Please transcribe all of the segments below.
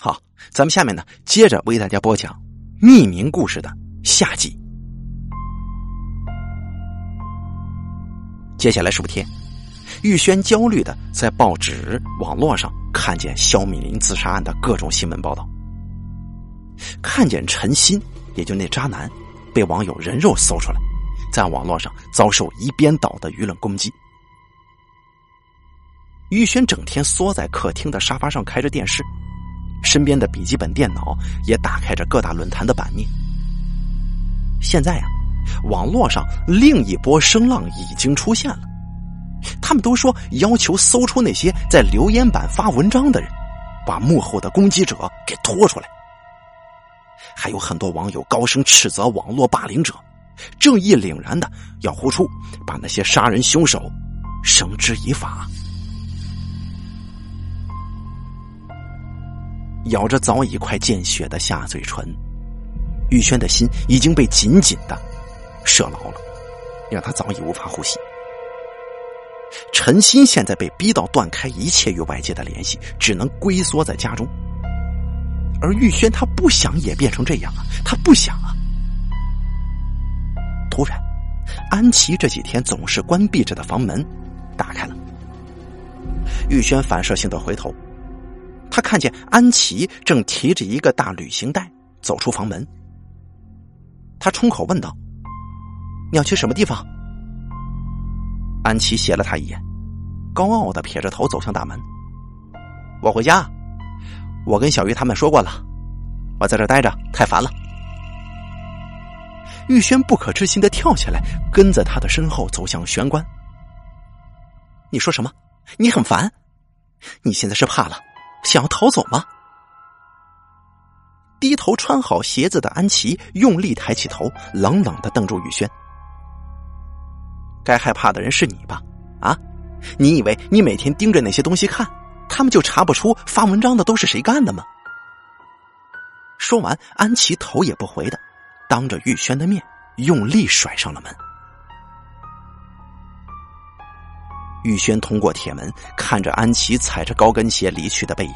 好，咱们下面呢，接着为大家播讲《匿名故事》的下集。接下来数天，玉轩焦虑的在报纸、网络上看见肖敏林自杀案的各种新闻报道，看见陈鑫，也就那渣男，被网友人肉搜出来，在网络上遭受一边倒的舆论攻击。玉轩整天缩在客厅的沙发上开着电视，身边的笔记本电脑也打开着各大论坛的版面。现在啊。网络上另一波声浪已经出现了，他们都说要求搜出那些在留言板发文章的人，把幕后的攻击者给拖出来。还有很多网友高声斥责网络霸凌者，正义凛然的要呼出把那些杀人凶手绳之以法。咬着早已快见血的下嘴唇，玉轩的心已经被紧紧的。射牢了，让他早已无法呼吸。陈鑫现在被逼到断开一切与外界的联系，只能龟缩在家中。而玉轩他不想也变成这样啊，他不想啊。突然，安琪这几天总是关闭着的房门打开了。玉轩反射性的回头，他看见安琪正提着一个大旅行袋走出房门。他冲口问道。你要去什么地方？安琪斜了他一眼，高傲的撇着头走向大门。我回家，我跟小鱼他们说过了，我在这待着太烦了。玉轩不可置信的跳起来，跟在他的身后走向玄关。你说什么？你很烦？你现在是怕了，想要逃走吗？低头穿好鞋子的安琪用力抬起头，冷冷的瞪住玉轩。该害怕的人是你吧？啊，你以为你每天盯着那些东西看，他们就查不出发文章的都是谁干的吗？说完，安琪头也不回的，当着玉轩的面用力甩上了门。玉轩通过铁门看着安琪踩着高跟鞋离去的背影，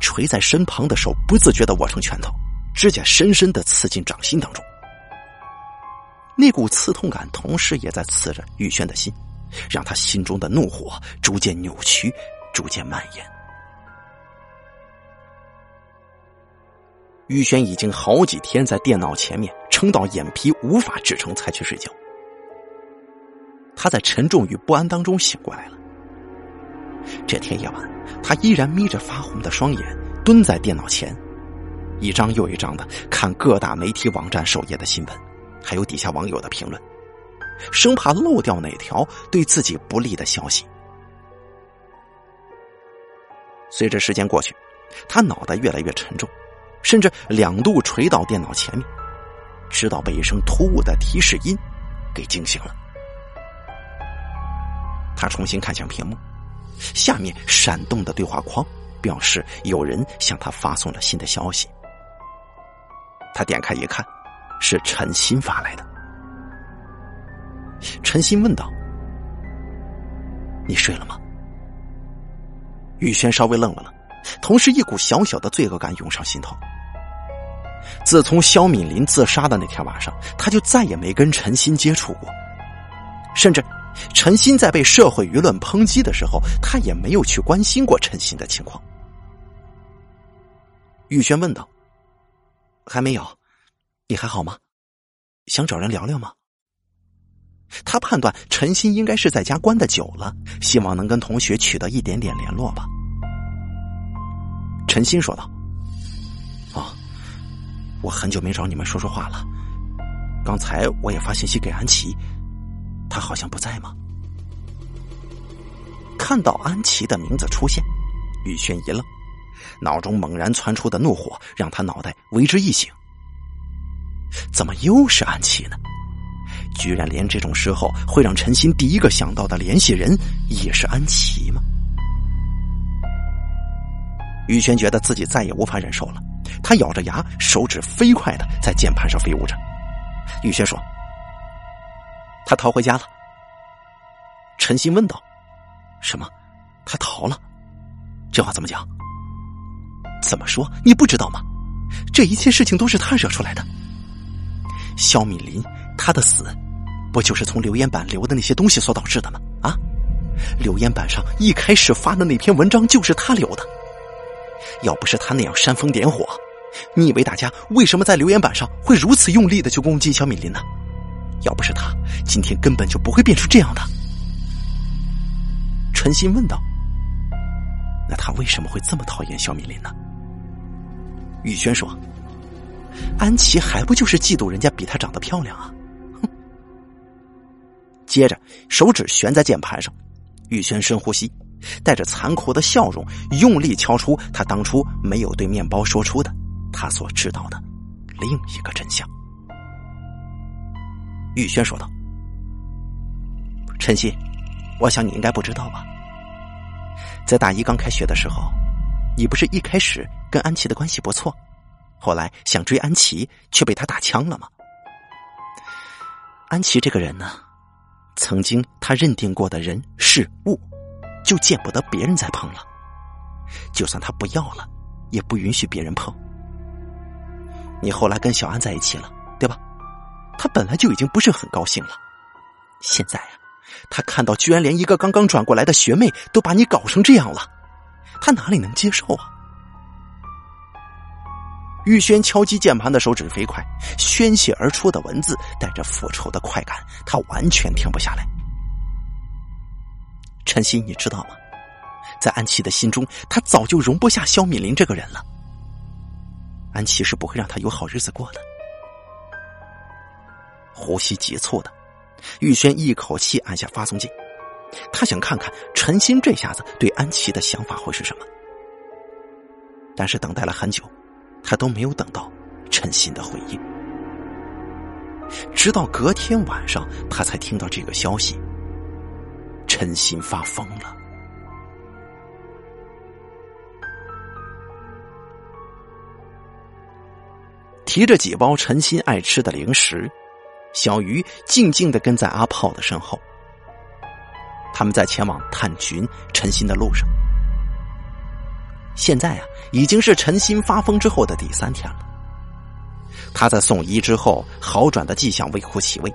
垂在身旁的手不自觉的握成拳头，指甲深深的刺进掌心当中。那股刺痛感，同时也在刺着玉轩的心，让他心中的怒火逐渐扭曲，逐渐蔓延。玉轩已经好几天在电脑前面撑到眼皮无法支撑，才去睡觉。他在沉重与不安当中醒过来了。这天夜晚，他依然眯着发红的双眼，蹲在电脑前，一张又一张的看各大媒体网站首页的新闻。还有底下网友的评论，生怕漏掉哪条对自己不利的消息。随着时间过去，他脑袋越来越沉重，甚至两度垂到电脑前面，直到被一声突兀的提示音给惊醒了。他重新看向屏幕，下面闪动的对话框表示有人向他发送了新的消息。他点开一看。是陈鑫发来的。陈鑫问道：“你睡了吗？”玉轩稍微愣了愣，同时一股小小的罪恶感涌上心头。自从肖敏林自杀的那天晚上，他就再也没跟陈鑫接触过，甚至陈鑫在被社会舆论抨击的时候，他也没有去关心过陈鑫的情况。玉轩问道：“还没有。”你还好吗？想找人聊聊吗？他判断陈鑫应该是在家关的久了，希望能跟同学取得一点点联络吧。陈鑫说道：“哦，我很久没找你们说说话了。刚才我也发信息给安琪，他好像不在吗？”看到安琪的名字出现，宇轩一愣，脑中猛然窜出的怒火让他脑袋为之一醒。怎么又是安琪呢？居然连这种时候会让陈鑫第一个想到的联系人也是安琪吗？宇轩觉得自己再也无法忍受了，他咬着牙，手指飞快的在键盘上飞舞着。宇轩说：“他逃回家了。”陈鑫问道：“什么？他逃了？这话怎么讲？”怎么说？你不知道吗？这一切事情都是他惹出来的。肖敏林，他的死，不就是从留言板留的那些东西所导致的吗？啊，留言板上一开始发的那篇文章就是他留的。要不是他那样煽风点火，你以为大家为什么在留言板上会如此用力的去攻击肖敏林呢？要不是他，今天根本就不会变出这样的。陈鑫问道：“那他为什么会这么讨厌肖敏林呢？”宇轩说：“安琪还不就是嫉妒人家比她长得漂亮啊？”哼。接着手指悬在键盘上，宇轩深呼吸，带着残酷的笑容，用力敲出他当初没有对面包说出的他所知道的另一个真相。玉轩说道：“晨曦，我想你应该不知道吧？在大一刚开学的时候，你不是一开始跟安琪的关系不错，后来想追安琪，却被他打枪了吗？安琪这个人呢，曾经他认定过的人事物，就见不得别人再碰了，就算他不要了，也不允许别人碰。你后来跟小安在一起了，对吧？”他本来就已经不是很高兴了，现在啊，他看到居然连一个刚刚转过来的学妹都把你搞成这样了，他哪里能接受啊？玉轩敲击键盘的手指飞快，宣泄而出的文字带着复仇的快感，他完全停不下来。陈曦，你知道吗？在安琪的心中，他早就容不下肖敏林这个人了。安琪是不会让他有好日子过的。呼吸急促的，玉轩一口气按下发送键，他想看看陈鑫这下子对安琪的想法会是什么。但是等待了很久，他都没有等到陈鑫的回应。直到隔天晚上，他才听到这个消息：陈鑫发疯了，提着几包陈鑫爱吃的零食。小鱼静静的跟在阿炮的身后，他们在前往探寻陈鑫的路上。现在啊，已经是陈鑫发疯之后的第三天了。他在送医之后好转的迹象微乎其微，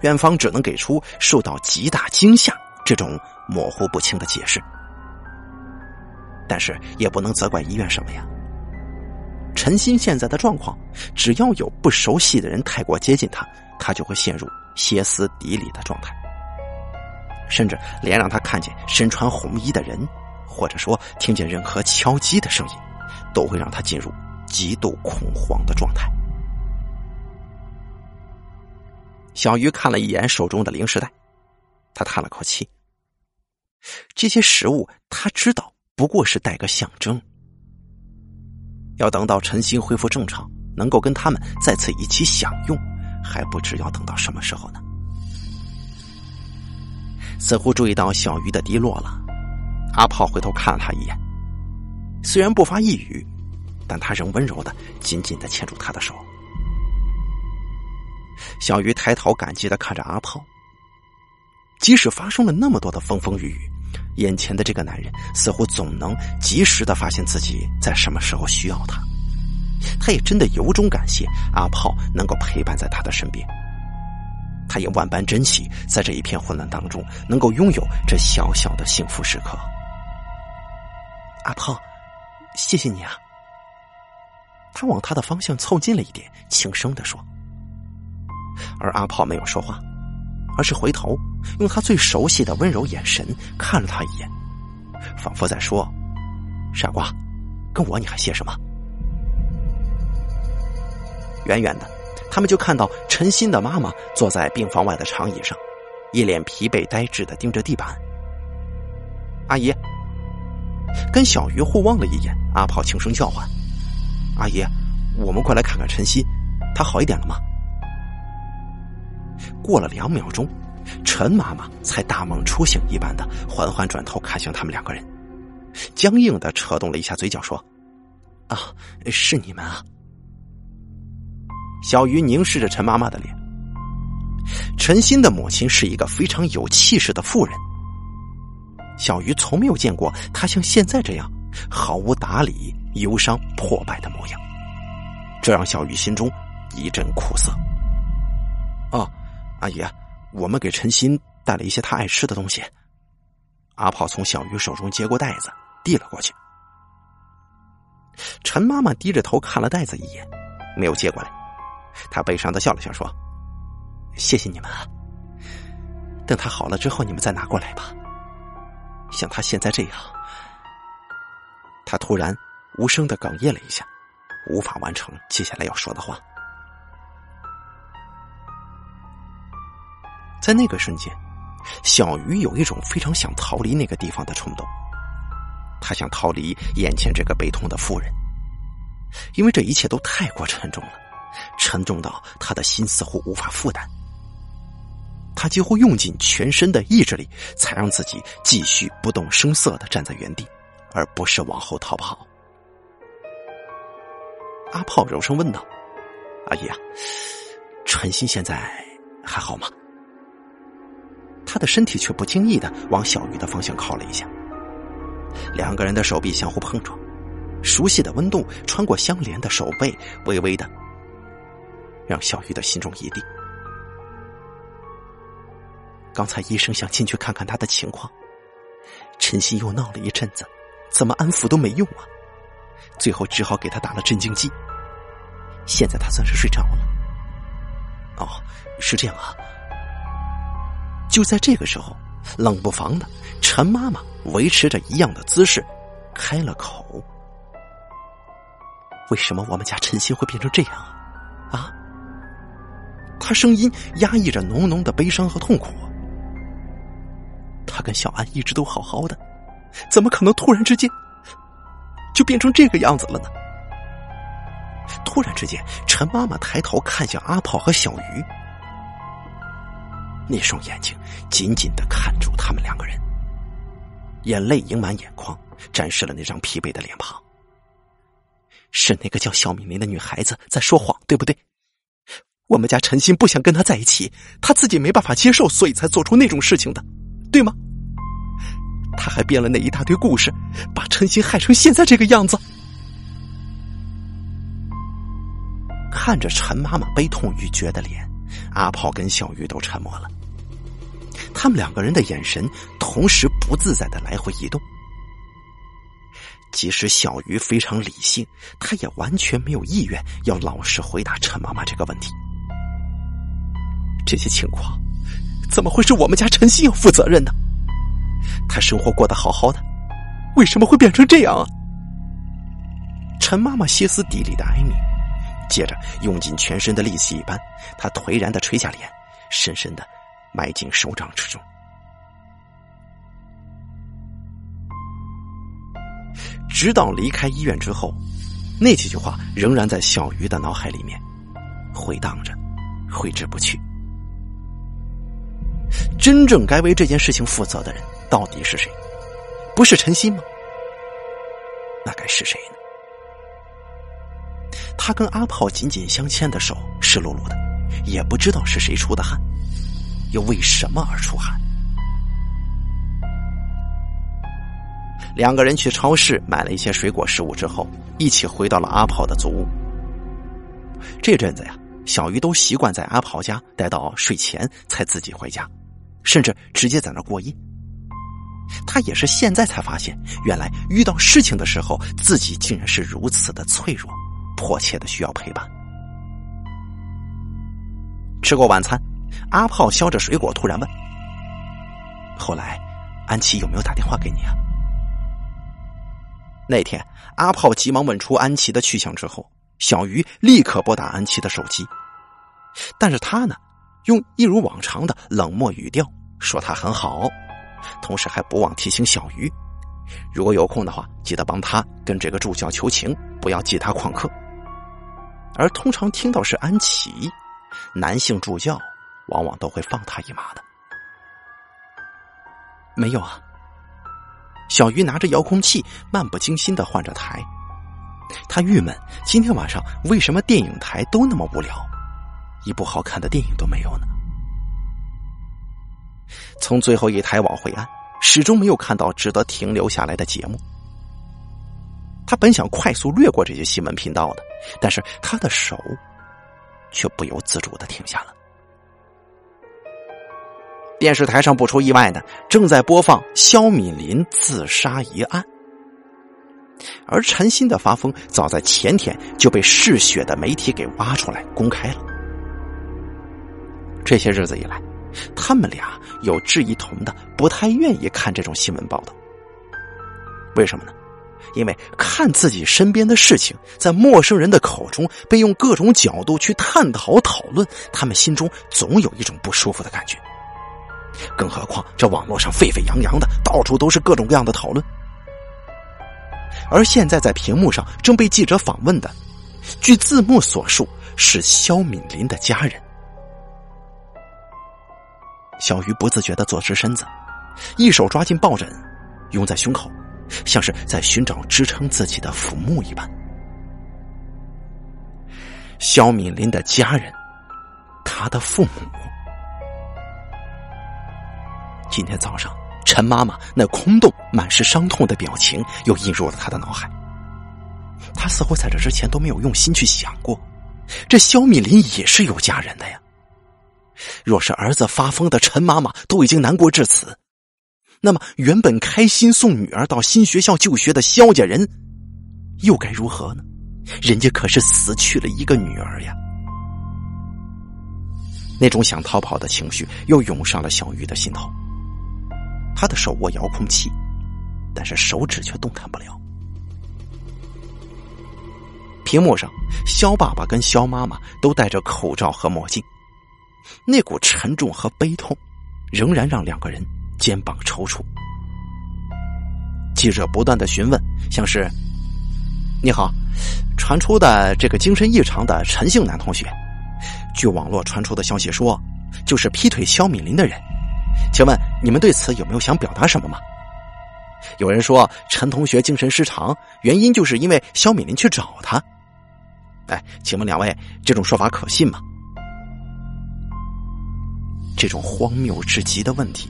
院方只能给出受到极大惊吓这种模糊不清的解释，但是也不能责怪医院什么呀。陈鑫现在的状况，只要有不熟悉的人太过接近他，他就会陷入歇斯底里的状态，甚至连让他看见身穿红衣的人，或者说听见任何敲击的声音，都会让他进入极度恐慌的状态。小鱼看了一眼手中的零食袋，他叹了口气。这些食物他知道不过是带个象征。要等到陈鑫恢复正常，能够跟他们再次一起享用，还不知要等到什么时候呢？似乎注意到小鱼的低落了，阿炮回头看了他一眼，虽然不发一语，但他仍温柔的紧紧的牵住他的手。小鱼抬头感激的看着阿炮，即使发生了那么多的风风雨雨。眼前的这个男人似乎总能及时的发现自己在什么时候需要他，他也真的由衷感谢阿炮能够陪伴在他的身边，他也万般珍惜在这一片混乱当中能够拥有这小小的幸福时刻。阿炮，谢谢你啊！他往他的方向凑近了一点，轻声的说，而阿炮没有说话。而是回头，用他最熟悉的温柔眼神看了他一眼，仿佛在说：“傻瓜，跟我你还谢什么？”远远的，他们就看到陈鑫的妈妈坐在病房外的长椅上，一脸疲惫呆滞的盯着地板。阿姨，跟小鱼互望了一眼，阿炮轻声叫唤：“阿姨，我们过来看看陈鑫，他好一点了吗？”过了两秒钟，陈妈妈才大梦初醒一般的缓缓转头看向他们两个人，僵硬的扯动了一下嘴角，说：“啊，是你们啊。”小鱼凝视着陈妈妈的脸。陈鑫的母亲是一个非常有气势的妇人，小鱼从没有见过她像现在这样毫无打理、忧伤、破败的模样，这让小鱼心中一阵苦涩。哦，阿姨，我们给陈鑫带了一些他爱吃的东西。阿炮从小鱼手中接过袋子，递了过去。陈妈妈低着头看了袋子一眼，没有接过来。她悲伤的笑了笑，说：“谢谢你们啊。等他好了之后，你们再拿过来吧。像他现在这样。”他突然无声的哽咽了一下，无法完成接下来要说的话。在那个瞬间，小鱼有一种非常想逃离那个地方的冲动。他想逃离眼前这个悲痛的妇人，因为这一切都太过沉重了，沉重到他的心似乎无法负担。他几乎用尽全身的意志力，才让自己继续不动声色的站在原地，而不是往后逃跑。阿炮柔声问道：“阿姨啊，陈鑫现在还好吗？”他的身体却不经意的往小鱼的方向靠了一下，两个人的手臂相互碰撞，熟悉的温度穿过相连的手背，微微的让小鱼的心中一定。刚才医生想进去看看他的情况，陈曦又闹了一阵子，怎么安抚都没用啊，最后只好给他打了镇静剂。现在他算是睡着了。哦，是这样啊。就在这个时候，冷不防的，陈妈妈维持着一样的姿势，开了口：“为什么我们家陈鑫会变成这样啊？”啊！他声音压抑着浓浓的悲伤和痛苦。他跟小安一直都好好的，怎么可能突然之间就变成这个样子了呢？突然之间，陈妈妈抬头看向阿炮和小鱼。那双眼睛紧紧的看住他们两个人，眼泪盈满眼眶，展示了那张疲惫的脸庞。是那个叫肖敏玲的女孩子在说谎，对不对？我们家陈鑫不想跟她在一起，他自己没办法接受，所以才做出那种事情的，对吗？他还编了那一大堆故事，把陈鑫害成现在这个样子。看着陈妈妈悲痛欲绝的脸，阿炮跟小玉都沉默了。他们两个人的眼神同时不自在的来回移动，即使小鱼非常理性，他也完全没有意愿要老实回答陈妈妈这个问题。这些情况怎么会是我们家陈曦要负责任呢？他生活过得好好的，为什么会变成这样啊？陈妈妈歇斯底里的哀鸣，接着用尽全身的力气一般，她颓然的垂下脸，深深的。埋进手掌之中，直到离开医院之后，那几句话仍然在小鱼的脑海里面回荡着，挥之不去。真正该为这件事情负责的人到底是谁？不是陈鑫吗？那该是谁呢？他跟阿炮紧紧相牵的手湿漉漉的，也不知道是谁出的汗。又为什么而出汗？两个人去超市买了一些水果食物之后，一起回到了阿炮的租屋。这阵子呀，小鱼都习惯在阿炮家待到睡前才自己回家，甚至直接在那过夜。他也是现在才发现，原来遇到事情的时候，自己竟然是如此的脆弱，迫切的需要陪伴。吃过晚餐。阿炮削着水果，突然问：“后来，安琪有没有打电话给你啊？”那天，阿炮急忙问出安琪的去向之后，小鱼立刻拨打安琪的手机，但是他呢，用一如往常的冷漠语调说他很好，同时还不忘提醒小鱼，如果有空的话，记得帮他跟这个助教求情，不要记他旷课。而通常听到是安琪，男性助教。往往都会放他一马的。没有啊。小鱼拿着遥控器，漫不经心的换着台。他郁闷，今天晚上为什么电影台都那么无聊，一部好看的电影都没有呢？从最后一台往回按，始终没有看到值得停留下来的节目。他本想快速略过这些新闻频道的，但是他的手却不由自主的停下了。电视台上不出意外的正在播放肖敏林自杀一案，而陈鑫的发疯早在前天就被嗜血的媒体给挖出来公开了。这些日子以来，他们俩有志一同的不太愿意看这种新闻报道。为什么呢？因为看自己身边的事情在陌生人的口中被用各种角度去探讨讨论，他们心中总有一种不舒服的感觉。更何况，这网络上沸沸扬扬的，到处都是各种各样的讨论。而现在在屏幕上正被记者访问的，据字幕所述是肖敏林的家人。小鱼不自觉的坐直身子，一手抓紧抱枕，拥在胸口，像是在寻找支撑自己的浮木一般。肖敏林的家人，他的父母。今天早上，陈妈妈那空洞、满是伤痛的表情又映入了他的脑海。他似乎在这之前都没有用心去想过，这肖敏林也是有家人的呀。若是儿子发疯的陈妈妈都已经难过至此，那么原本开心送女儿到新学校就学的肖家人，又该如何呢？人家可是死去了一个女儿呀。那种想逃跑的情绪又涌上了小玉的心头。他的手握遥控器，但是手指却动弹不了。屏幕上，肖爸爸跟肖妈妈都戴着口罩和墨镜，那股沉重和悲痛，仍然让两个人肩膀抽搐。记者不断的询问，像是：“你好，传出的这个精神异常的陈姓男同学，据网络传出的消息说，就是劈腿肖敏林的人。”请问你们对此有没有想表达什么吗？有人说陈同学精神失常，原因就是因为肖敏林去找他。哎，请问两位，这种说法可信吗？这种荒谬至极的问题，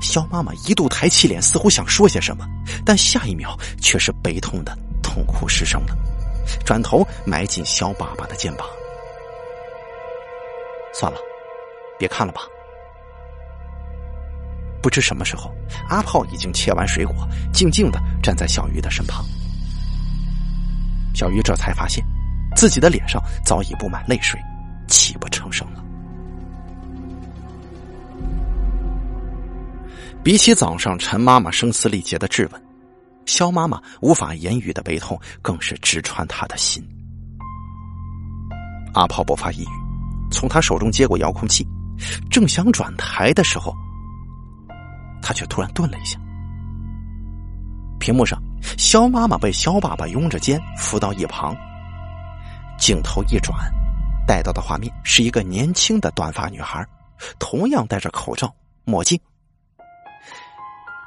肖妈妈一度抬起脸，似乎想说些什么，但下一秒却是悲痛的痛哭失声了，转头埋进肖爸爸的肩膀。算了，别看了吧。不知什么时候，阿炮已经切完水果，静静的站在小鱼的身旁。小鱼这才发现，自己的脸上早已布满泪水，泣不成声了。比起早上陈妈妈声嘶力竭的质问，肖妈妈无法言语的悲痛更是直穿他的心。阿炮不发一语，从他手中接过遥控器，正想转台的时候。他却突然顿了一下，屏幕上，肖妈妈被肖爸爸拥着肩扶到一旁。镜头一转，带到的画面是一个年轻的短发女孩，同样戴着口罩、墨镜。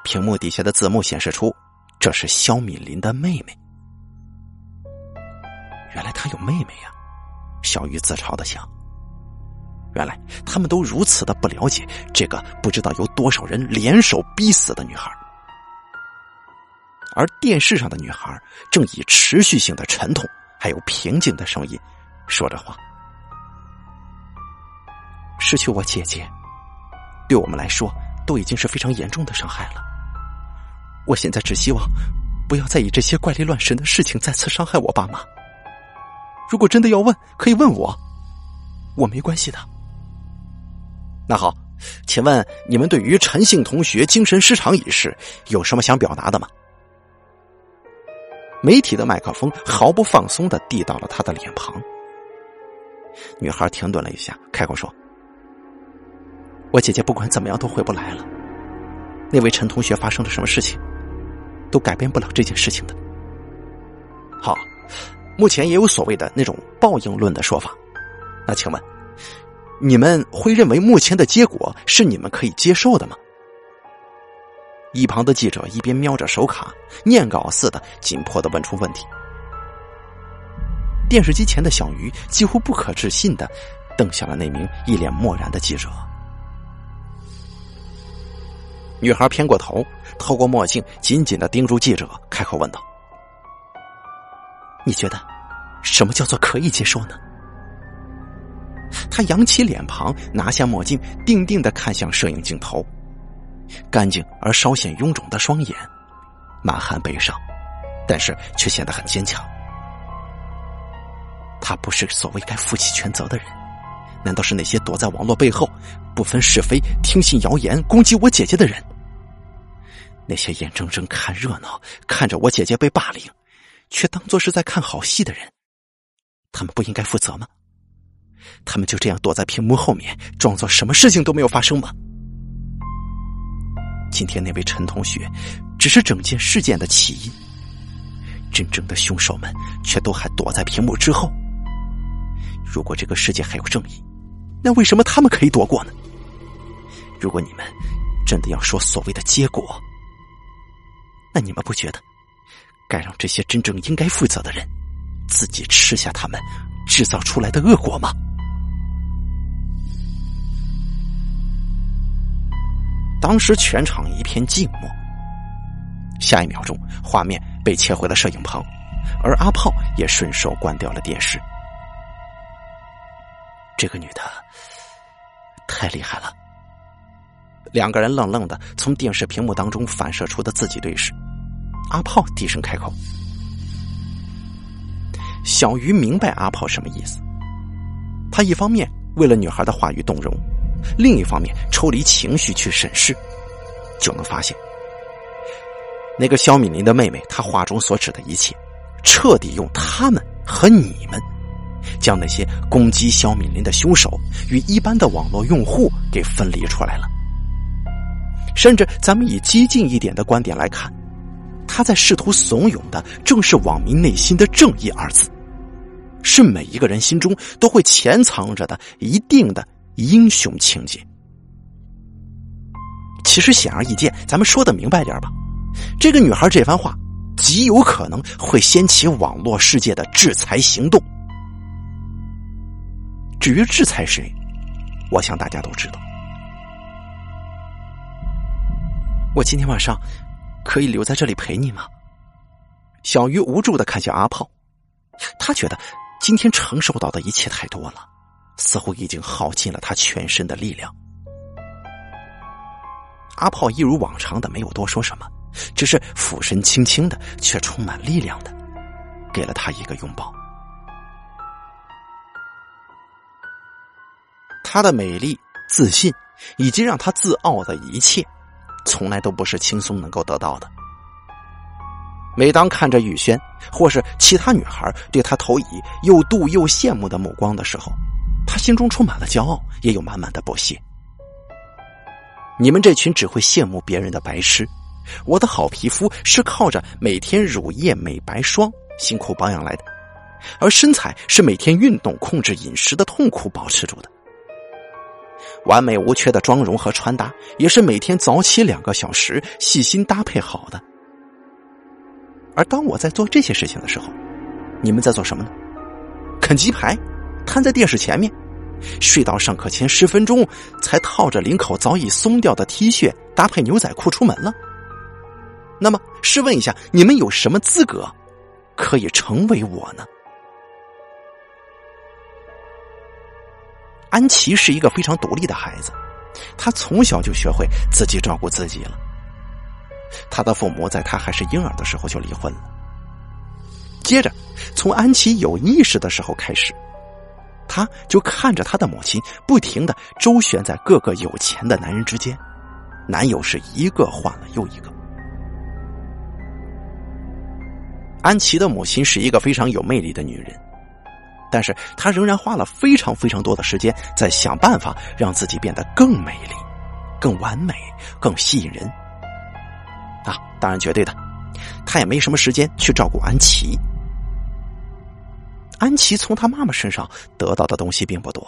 屏幕底下的字幕显示出，这是肖敏林的妹妹。原来她有妹妹呀，小玉自嘲的想。原来他们都如此的不了解这个不知道有多少人联手逼死的女孩，而电视上的女孩正以持续性的沉痛还有平静的声音说着话。失去我姐姐，对我们来说都已经是非常严重的伤害了。我现在只希望不要再以这些怪力乱神的事情再次伤害我爸妈。如果真的要问，可以问我，我没关系的。那好，请问你们对于陈姓同学精神失常一事有什么想表达的吗？媒体的麦克风毫不放松的递到了他的脸庞。女孩停顿了一下，开口说：“我姐姐不管怎么样都回不来了。那位陈同学发生了什么事情，都改变不了这件事情的。好，目前也有所谓的那种报应论的说法。那请问？”你们会认为目前的结果是你们可以接受的吗？一旁的记者一边瞄着手卡，念稿似的紧迫的问出问题。电视机前的小鱼几乎不可置信的瞪向了那名一脸漠然的记者。女孩偏过头，透过墨镜紧紧的盯住记者，开口问道：“你觉得什么叫做可以接受呢？他扬起脸庞，拿下墨镜，定定的看向摄影镜头，干净而稍显臃肿的双眼，满含悲伤，但是却显得很坚强。他不是所谓该负起全责的人，难道是那些躲在网络背后，不分是非、听信谣言、攻击我姐姐的人？那些眼睁睁看热闹、看着我姐姐被霸凌，却当作是在看好戏的人，他们不应该负责吗？他们就这样躲在屏幕后面，装作什么事情都没有发生吗？今天那位陈同学，只是整件事件的起因，真正的凶手们却都还躲在屏幕之后。如果这个世界还有正义，那为什么他们可以躲过呢？如果你们真的要说所谓的结果，那你们不觉得该让这些真正应该负责的人自己吃下他们制造出来的恶果吗？当时全场一片静默，下一秒钟，画面被切回了摄影棚，而阿炮也顺手关掉了电视。这个女的太厉害了。两个人愣愣的从电视屏幕当中反射出的自己对视。阿炮低声开口：“小鱼明白阿炮什么意思。他一方面为了女孩的话语动容，另一方面抽离情绪去审视，就能发现，那个肖敏林的妹妹，她话中所指的一切，彻底用他们和你们。”将那些攻击肖敏林的凶手与一般的网络用户给分离出来了。甚至，咱们以激进一点的观点来看，他在试图怂恿的正是网民内心的“正义”二字，是每一个人心中都会潜藏着的一定的英雄情节。其实显而易见，咱们说的明白点吧，这个女孩这番话极有可能会掀起网络世界的制裁行动。至于制裁谁，我想大家都知道。我今天晚上可以留在这里陪你吗？小鱼无助的看向阿炮，他觉得今天承受到的一切太多了，似乎已经耗尽了他全身的力量。阿炮一如往常的没有多说什么，只是俯身轻轻的，却充满力量的给了他一个拥抱。她的美丽、自信，以及让她自傲的一切，从来都不是轻松能够得到的。每当看着雨轩或是其他女孩对她投以又妒又羡慕的目光的时候，他心中充满了骄傲，也有满满的不屑。你们这群只会羡慕别人的白痴，我的好皮肤是靠着每天乳液美白霜辛苦保养来的，而身材是每天运动、控制饮食的痛苦保持住的。完美无缺的妆容和穿搭，也是每天早起两个小时细心搭配好的。而当我在做这些事情的时候，你们在做什么呢？啃鸡排，瘫在电视前面，睡到上课前十分钟才套着领口早已松掉的 T 恤，搭配牛仔裤出门了。那么，试问一下，你们有什么资格可以成为我呢？安琪是一个非常独立的孩子，他从小就学会自己照顾自己了。他的父母在他还是婴儿的时候就离婚了。接着，从安琪有意识的时候开始，他就看着他的母亲不停的周旋在各个有钱的男人之间，男友是一个换了又一个。安琪的母亲是一个非常有魅力的女人。但是她仍然花了非常非常多的时间在想办法让自己变得更美丽、更完美、更吸引人。啊，当然绝对的，她也没什么时间去照顾安琪。安琪从她妈妈身上得到的东西并不多，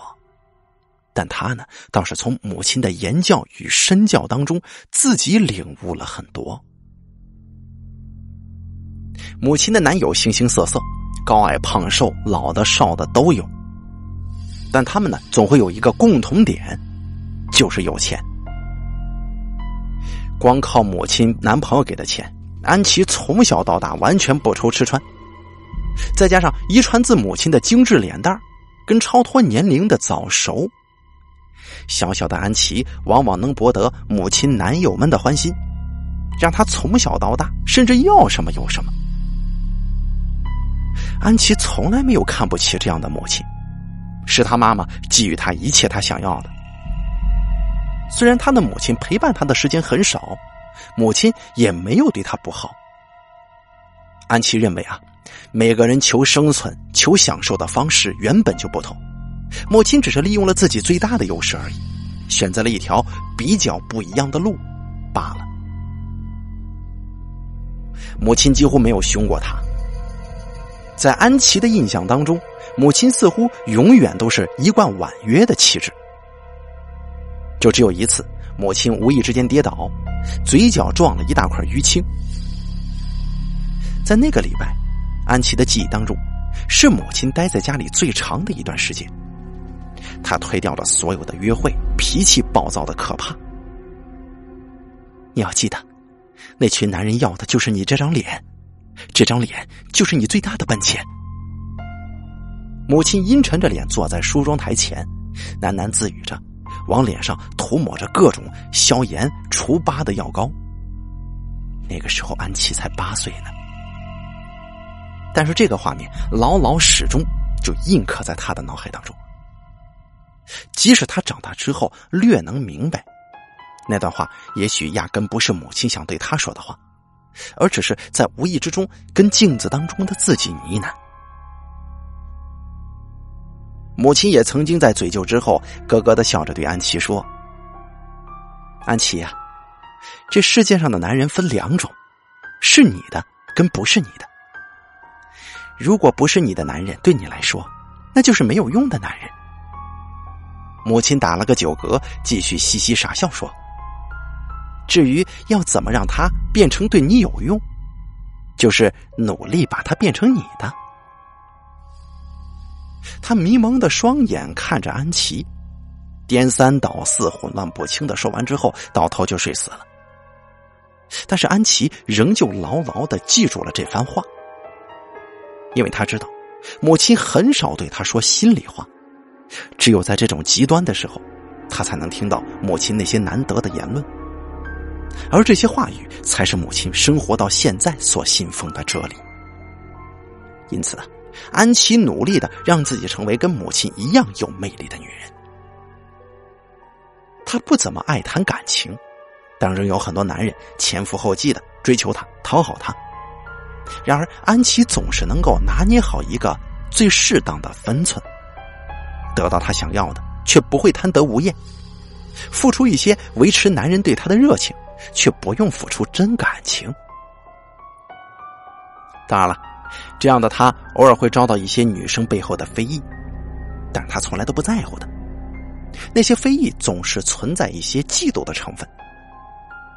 但她呢，倒是从母亲的言教与身教当中自己领悟了很多。母亲的男友形形色色。高矮胖瘦、老的少的都有，但他们呢，总会有一个共同点，就是有钱。光靠母亲、男朋友给的钱，安琪从小到大完全不愁吃穿。再加上遗传自母亲的精致脸蛋跟超脱年龄的早熟，小小的安琪往往能博得母亲男友们的欢心，让她从小到大甚至要什么有什么。安琪从来没有看不起这样的母亲，是她妈妈给予她一切她想要的。虽然她的母亲陪伴她的时间很少，母亲也没有对她不好。安琪认为啊，每个人求生存、求享受的方式原本就不同，母亲只是利用了自己最大的优势而已，选择了一条比较不一样的路罢了。母亲几乎没有凶过她，在安琪的印象当中，母亲似乎永远都是一贯婉约的气质。就只有一次，母亲无意之间跌倒，嘴角撞了一大块淤青。在那个礼拜，安琪的记忆当中，是母亲待在家里最长的一段时间。她推掉了所有的约会，脾气暴躁的可怕。你要记得，那群男人要的就是你这张脸，这张脸就是你最大的本钱。母亲阴沉着脸坐在梳妆台前，喃喃自语着，往脸上涂抹着各种消炎除疤的药膏。那个时候，安琪才八岁呢。但是这个画面牢牢始终就印刻在他的脑海当中。即使他长大之后略能明白，那段话也许压根不是母亲想对他说的话，而只是在无意之中跟镜子当中的自己呢喃。母亲也曾经在嘴疚之后，咯咯的笑着对安琪说：“安琪呀，这世界上的男人分两种，是你的跟不是你的。”如果不是你的男人，对你来说，那就是没有用的男人。母亲打了个酒嗝，继续嘻嘻傻笑说：“至于要怎么让他变成对你有用，就是努力把他变成你的。”他迷蒙的双眼看着安琪，颠三倒四、混乱不清的说完之后，倒头就睡死了。但是安琪仍旧牢牢的记住了这番话。因为他知道，母亲很少对他说心里话，只有在这种极端的时候，他才能听到母亲那些难得的言论，而这些话语才是母亲生活到现在所信奉的哲理。因此，安琪努力的让自己成为跟母亲一样有魅力的女人。她不怎么爱谈感情，但仍有很多男人前赴后继的追求她，讨好她。然而，安琪总是能够拿捏好一个最适当的分寸，得到他想要的，却不会贪得无厌；付出一些维持男人对她的热情，却不用付出真感情。当然了，这样的他偶尔会遭到一些女生背后的非议，但她从来都不在乎的。那些非议总是存在一些嫉妒的成分。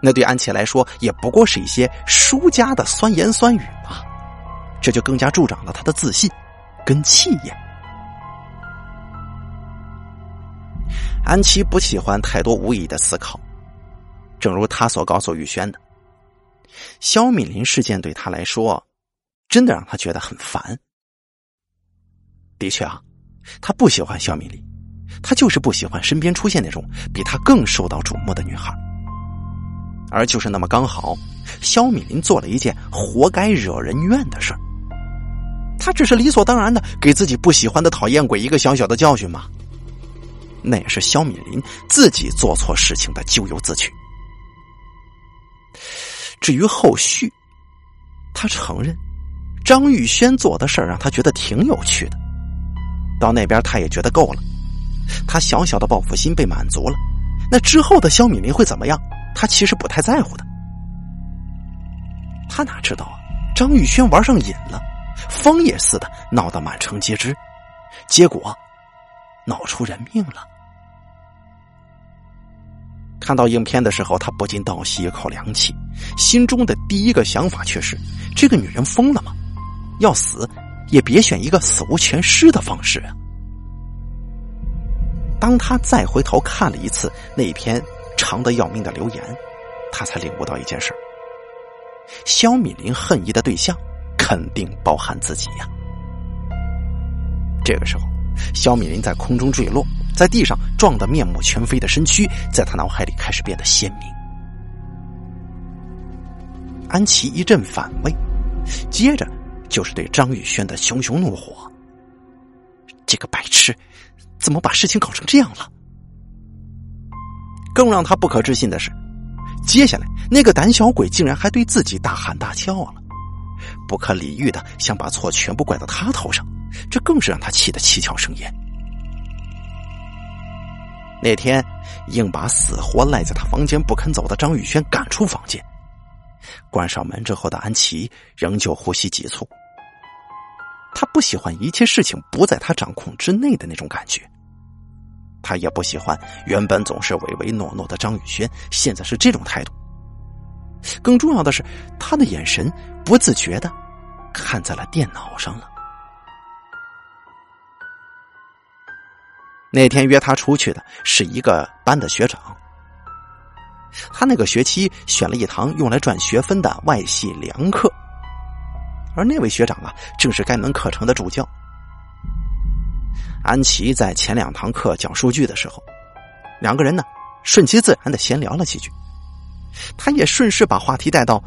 那对安琪来说，也不过是一些输家的酸言酸语嘛，这就更加助长了他的自信跟气焰。安琪不喜欢太多无意义的思考，正如他所告诉雨轩的，肖敏林事件对他来说，真的让他觉得很烦。的确啊，他不喜欢肖敏林，他就是不喜欢身边出现那种比他更受到瞩目的女孩。而就是那么刚好，肖敏林做了一件活该惹人怨的事儿。他只是理所当然的给自己不喜欢的讨厌鬼一个小小的教训吗？那也是肖敏林自己做错事情的咎由自取。至于后续，他承认张玉轩做的事儿让他觉得挺有趣的。到那边他也觉得够了，他小小的报复心被满足了。那之后的肖敏林会怎么样？他其实不太在乎的，他哪知道啊？张玉轩玩上瘾了，疯也似的闹得满城皆知，结果闹出人命了。看到影片的时候，他不禁倒吸一口凉气，心中的第一个想法却是：这个女人疯了吗？要死也别选一个死无全尸的方式啊！当他再回头看了一次那篇。长的要命的留言，他才领悟到一件事：肖敏林恨意的对象肯定包含自己呀。这个时候，肖敏林在空中坠落，在地上撞得面目全非的身躯，在他脑海里开始变得鲜明。安琪一阵反胃，接着就是对张宇轩的熊熊怒火。这个白痴，怎么把事情搞成这样了？更让他不可置信的是，接下来那个胆小鬼竟然还对自己大喊大叫了，不可理喻的想把错全部怪到他头上，这更是让他气得七窍生烟。那天硬把死活赖在他房间不肯走的张宇轩赶出房间，关上门之后的安琪仍旧呼吸急促。他不喜欢一切事情不在他掌控之内的那种感觉。他也不喜欢原本总是唯唯诺诺的张宇轩，现在是这种态度。更重要的是，他的眼神不自觉的看在了电脑上了。那天约他出去的是一个班的学长，他那个学期选了一堂用来赚学分的外系良课，而那位学长啊，正是该门课程的助教。安琪在前两堂课讲数据的时候，两个人呢顺其自然的闲聊了几句，他也顺势把话题带到：“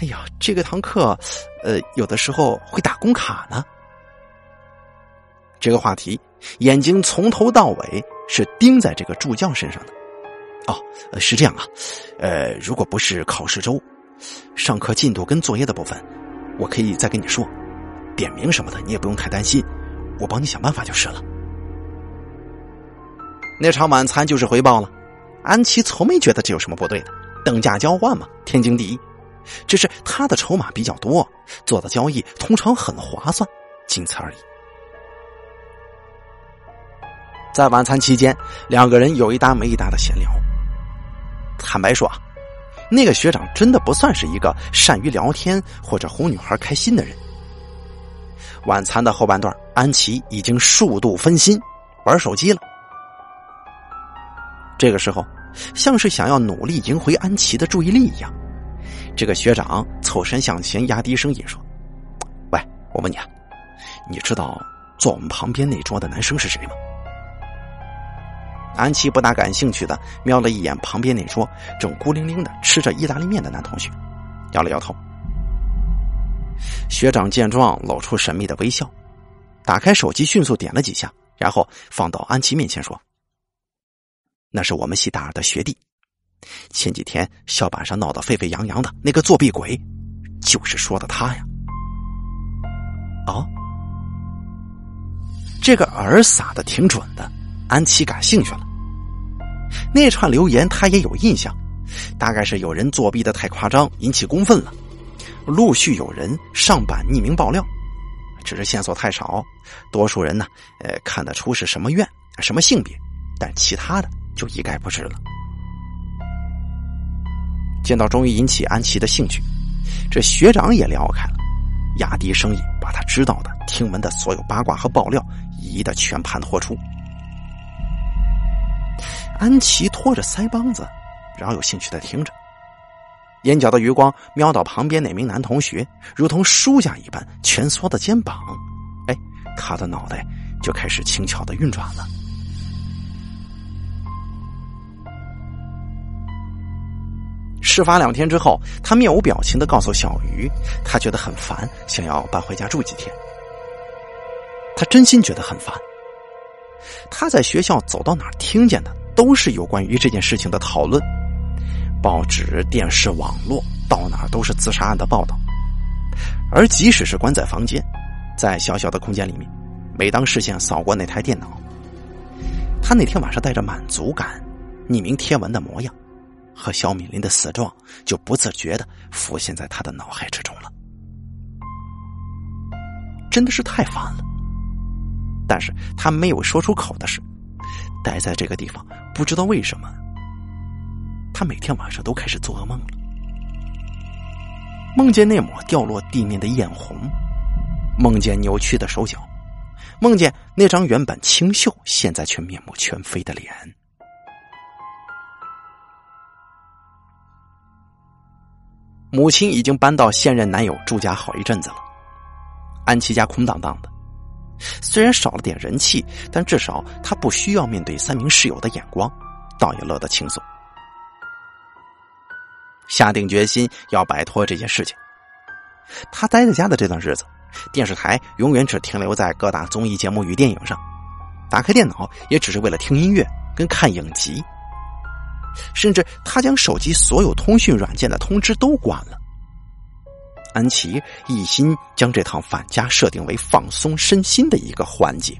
哎呀，这个堂课，呃，有的时候会打工卡呢。”这个话题，眼睛从头到尾是盯在这个助教身上的。哦，是这样啊，呃，如果不是考试周，上课进度跟作业的部分，我可以再跟你说，点名什么的你也不用太担心，我帮你想办法就是了。那场晚餐就是回报了，安琪从没觉得这有什么不对的，等价交换嘛，天经地义。只是他的筹码比较多，做的交易通常很划算，仅此而已。在晚餐期间，两个人有一搭没一搭的闲聊。坦白说啊，那个学长真的不算是一个善于聊天或者哄女孩开心的人。晚餐的后半段，安琪已经数度分心玩手机了。这个时候，像是想要努力赢回安琪的注意力一样，这个学长凑身向前，压低声音说：“喂，我问你啊，你知道坐我们旁边那桌的男生是谁吗？”安琪不大感兴趣的瞄了一眼旁边那桌正孤零零的吃着意大利面的男同学，摇了摇头。学长见状，露出神秘的微笑，打开手机，迅速点了几下，然后放到安琪面前说。那是我们系大二的学弟，前几天校板上闹得沸沸扬扬的那个作弊鬼，就是说的他呀。哦，这个饵撒的挺准的，安琪感兴趣了。那串留言他也有印象，大概是有人作弊的太夸张，引起公愤了，陆续有人上板匿名爆料，只是线索太少，多数人呢，呃，看得出是什么院、什么性别，但其他的。就一概不知了。见到终于引起安琪的兴趣，这学长也聊开了，压低声音把他知道的、听闻的所有八卦和爆料一一的全盘托出。安琪拖着腮帮子，饶有兴趣的听着，眼角的余光瞄到旁边那名男同学，如同书架一般蜷缩的肩膀，哎，他的脑袋就开始轻巧的运转了。事发两天之后，他面无表情的告诉小鱼，他觉得很烦，想要搬回家住几天。他真心觉得很烦。他在学校走到哪听见的都是有关于这件事情的讨论，报纸、电视、网络到哪都是自杀案的报道。而即使是关在房间，在小小的空间里面，每当视线扫过那台电脑，他那天晚上带着满足感、匿名贴文的模样。和肖敏林的死状就不自觉的浮现在他的脑海之中了，真的是太烦了。但是他没有说出口的是，待在这个地方，不知道为什么，他每天晚上都开始做噩梦了，梦见那抹掉落地面的艳红，梦见扭曲的手脚，梦见那张原本清秀，现在却面目全非的脸。母亲已经搬到现任男友住家好一阵子了，安琪家空荡荡的，虽然少了点人气，但至少她不需要面对三名室友的眼光，倒也乐得轻松。下定决心要摆脱这件事情，他待在家的这段日子，电视台永远只停留在各大综艺节目与电影上，打开电脑也只是为了听音乐跟看影集。甚至他将手机所有通讯软件的通知都关了。安琪一心将这趟返家设定为放松身心的一个环节，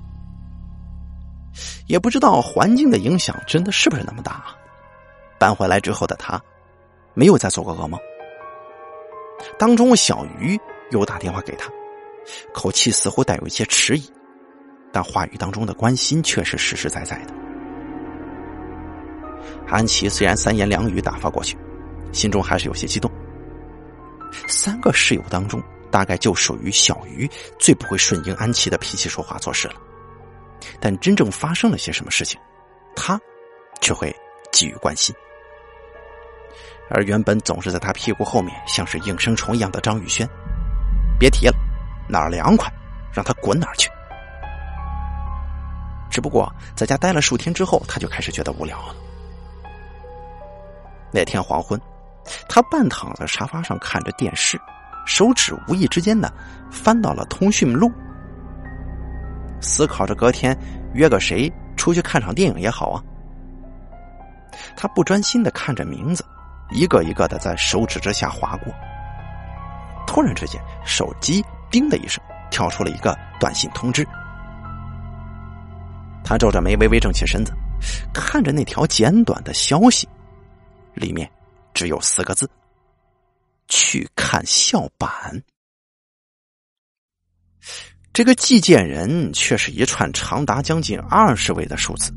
也不知道环境的影响真的是不是那么大。搬回来之后的他，没有再做过噩梦。当中小鱼又打电话给他，口气似乎带有一些迟疑，但话语当中的关心却是实实在在的。安琪虽然三言两语打发过去，心中还是有些激动。三个室友当中，大概就属于小鱼最不会顺应安琪的脾气说话做事了。但真正发生了些什么事情，他却会给予关心。而原本总是在他屁股后面像是应声虫一样的张宇轩，别提了，哪儿凉快，让他滚哪儿去。只不过在家待了数天之后，他就开始觉得无聊了。那天黄昏。他半躺在沙发上看着电视，手指无意之间的翻到了通讯录，思考着隔天约个谁出去看场电影也好啊。他不专心的看着名字，一个一个的在手指之下划过。突然之间，手机“叮”的一声跳出了一个短信通知。他皱着眉，微微正起身子，看着那条简短的消息，里面。只有四个字：去看校版。这个寄件人却是一串长达将近二十位的数字，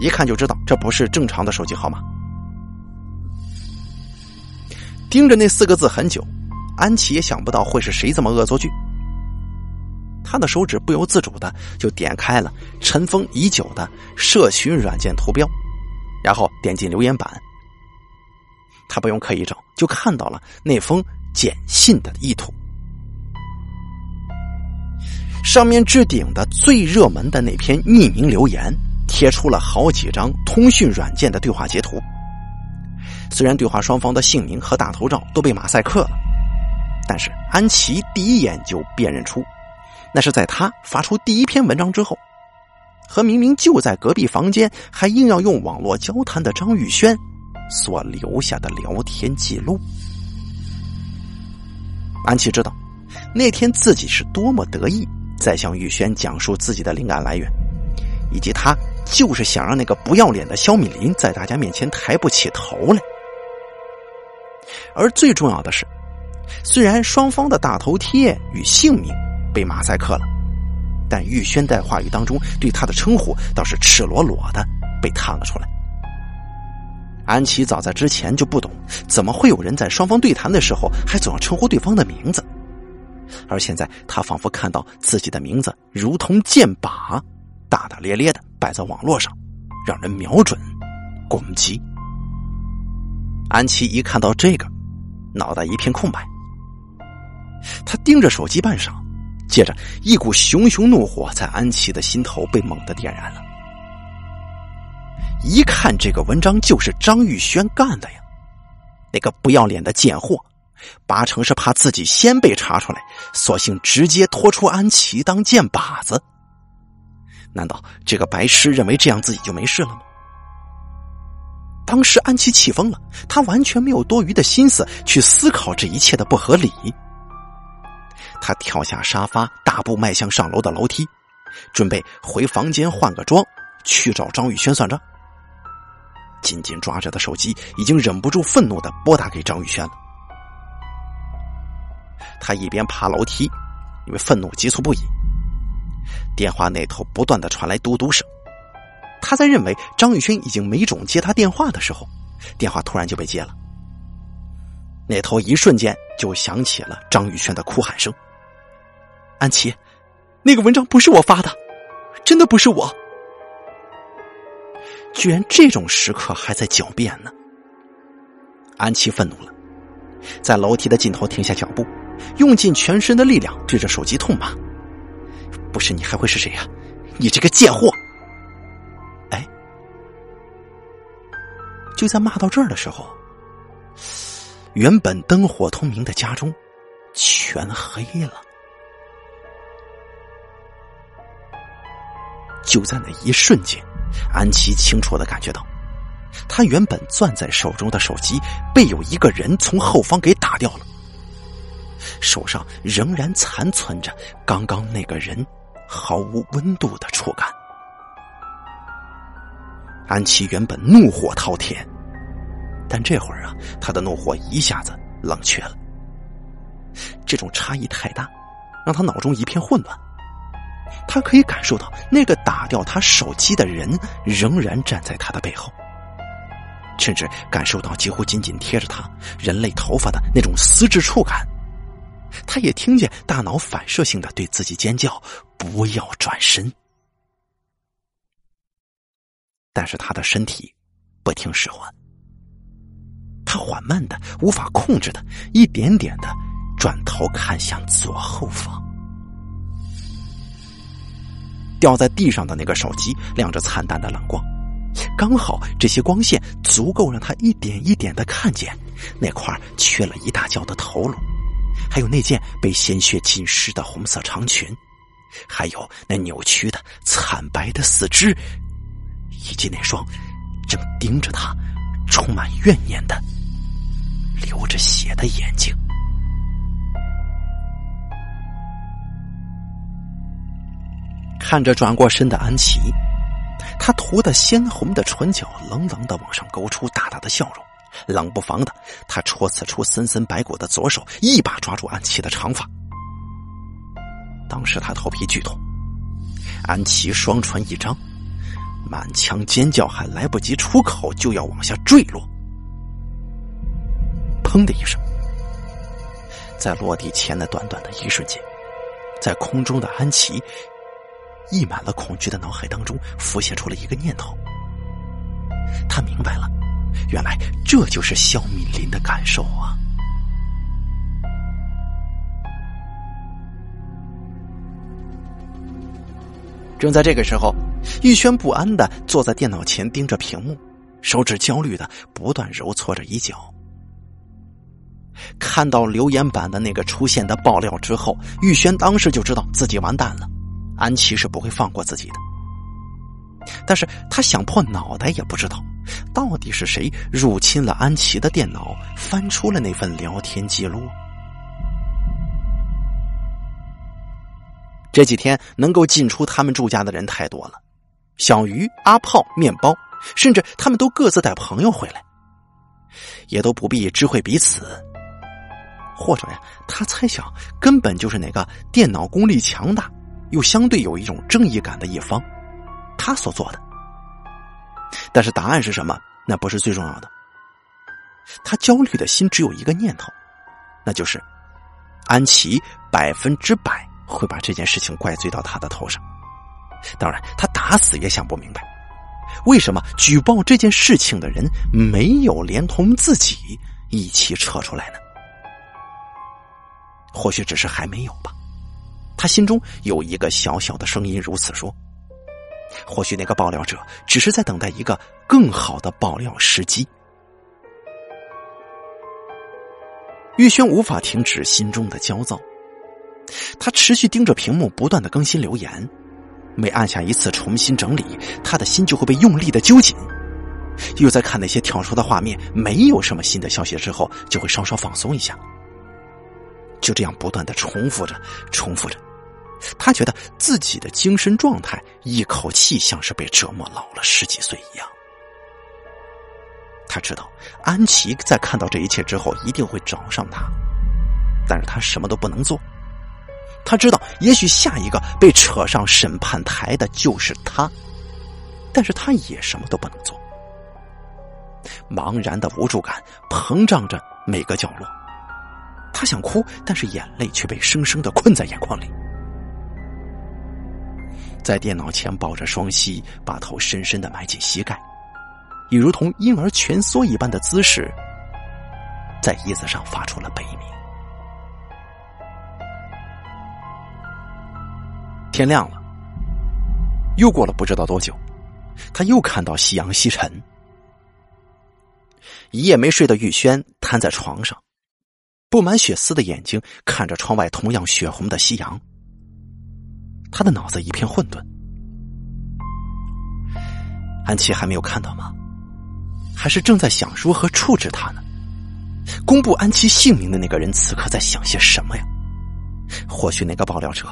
一看就知道这不是正常的手机号码。盯着那四个字很久，安琪也想不到会是谁这么恶作剧。他的手指不由自主的就点开了尘封已久的社群软件图标，然后点进留言板。他不用刻意找，就看到了那封简信的意图。上面置顶的最热门的那篇匿名留言，贴出了好几张通讯软件的对话截图。虽然对话双方的姓名和大头照都被马赛克了，但是安琪第一眼就辨认出，那是在他发出第一篇文章之后，和明明就在隔壁房间还硬要用网络交谈的张玉轩。所留下的聊天记录，安琪知道那天自己是多么得意，在向玉轩讲述自己的灵感来源，以及他就是想让那个不要脸的肖敏林在大家面前抬不起头来。而最重要的是，虽然双方的大头贴与姓名被马赛克了，但玉轩在话语当中对他的称呼倒是赤裸裸的被探了出来。安琪早在之前就不懂，怎么会有人在双方对谈的时候还总要称呼对方的名字，而现在他仿佛看到自己的名字如同箭靶，大大咧咧的摆在网络上，让人瞄准攻击。安琪一看到这个，脑袋一片空白。他盯着手机半晌，接着一股熊熊怒火在安琪的心头被猛地点燃了。一看这个文章就是张玉轩干的呀，那个不要脸的贱货，八成是怕自己先被查出来，索性直接拖出安琪当箭靶子。难道这个白痴认为这样自己就没事了吗？当时安琪气疯了，他完全没有多余的心思去思考这一切的不合理。他跳下沙发，大步迈向上楼的楼梯，准备回房间换个装，去找张玉轩算账。紧紧抓着的手机已经忍不住愤怒的拨打给张宇轩了。他一边爬楼梯，因为愤怒急促不已。电话那头不断的传来嘟嘟声。他在认为张宇轩已经没种接他电话的时候，电话突然就被接了。那头一瞬间就响起了张宇轩的哭喊声：“安琪，那个文章不是我发的，真的不是我。”居然这种时刻还在狡辩呢！安琪愤怒了，在楼梯的尽头停下脚步，用尽全身的力量对着手机痛骂：“不是你还会是谁呀？你这个贱货！哎，就在骂到这儿的时候，原本灯火通明的家中全黑了。就在那一瞬间，安琪清楚的感觉到，他原本攥在手中的手机被有一个人从后方给打掉了，手上仍然残存着刚刚那个人毫无温度的触感。安琪原本怒火滔天，但这会儿啊，他的怒火一下子冷却了。这种差异太大，让他脑中一片混乱。他可以感受到那个打掉他手机的人仍然站在他的背后，甚至感受到几乎紧紧贴着他人类头发的那种丝质触感。他也听见大脑反射性的对自己尖叫：“不要转身！”但是他的身体不听使唤，他缓慢的、无法控制的，一点点的转头看向左后方。掉在地上的那个手机亮着惨淡的蓝光，刚好这些光线足够让他一点一点的看见那块缺了一大角的头颅，还有那件被鲜血浸湿的红色长裙，还有那扭曲的惨白的四肢，以及那双正盯着他、充满怨念的、流着血的眼睛。看着转过身的安琪，他涂的鲜红的唇角冷冷的往上勾出大大的笑容，冷不防的，他戳刺出森森白骨的左手一把抓住安琪的长发。当时他头皮剧痛，安琪双唇一张，满腔尖叫还来不及出口，就要往下坠落。砰的一声，在落地前的短短的一瞬间，在空中的安琪。溢满了恐惧的脑海当中浮现出了一个念头，他明白了，原来这就是肖敏林的感受啊！正在这个时候，玉轩不安的坐在电脑前盯着屏幕，手指焦虑的不断揉搓着衣角。看到留言板的那个出现的爆料之后，玉轩当时就知道自己完蛋了。安琪是不会放过自己的，但是他想破脑袋也不知道，到底是谁入侵了安琪的电脑，翻出了那份聊天记录。这几天能够进出他们住家的人太多了，小鱼、阿炮、面包，甚至他们都各自带朋友回来，也都不必知会彼此。或者呀，他猜想根本就是哪个电脑功力强大。又相对有一种正义感的一方，他所做的。但是答案是什么？那不是最重要的。他焦虑的心只有一个念头，那就是安琪百分之百会把这件事情怪罪到他的头上。当然，他打死也想不明白，为什么举报这件事情的人没有连同自己一起撤出来呢？或许只是还没有吧。他心中有一个小小的声音如此说：“或许那个爆料者只是在等待一个更好的爆料时机。”玉轩无法停止心中的焦躁，他持续盯着屏幕，不断的更新留言。每按下一次重新整理，他的心就会被用力的揪紧。又在看那些跳出的画面，没有什么新的消息之后，就会稍稍放松一下。就这样不断的重复着，重复着。他觉得自己的精神状态一口气像是被折磨老了十几岁一样。他知道安琪在看到这一切之后一定会找上他，但是他什么都不能做。他知道也许下一个被扯上审判台的就是他，但是他也什么都不能做。茫然的无助感膨胀着每个角落，他想哭，但是眼泪却被生生的困在眼眶里。在电脑前抱着双膝，把头深深的埋进膝盖，以如同婴儿蜷缩一般的姿势，在椅子上发出了悲鸣。天亮了，又过了不知道多久，他又看到夕阳西沉。一夜没睡的玉轩瘫在床上，布满血丝的眼睛看着窗外同样血红的夕阳，他的脑子一片混沌。安琪还没有看到吗？还是正在想如何处置他呢？公布安琪姓名的那个人此刻在想些什么呀？或许那个爆料者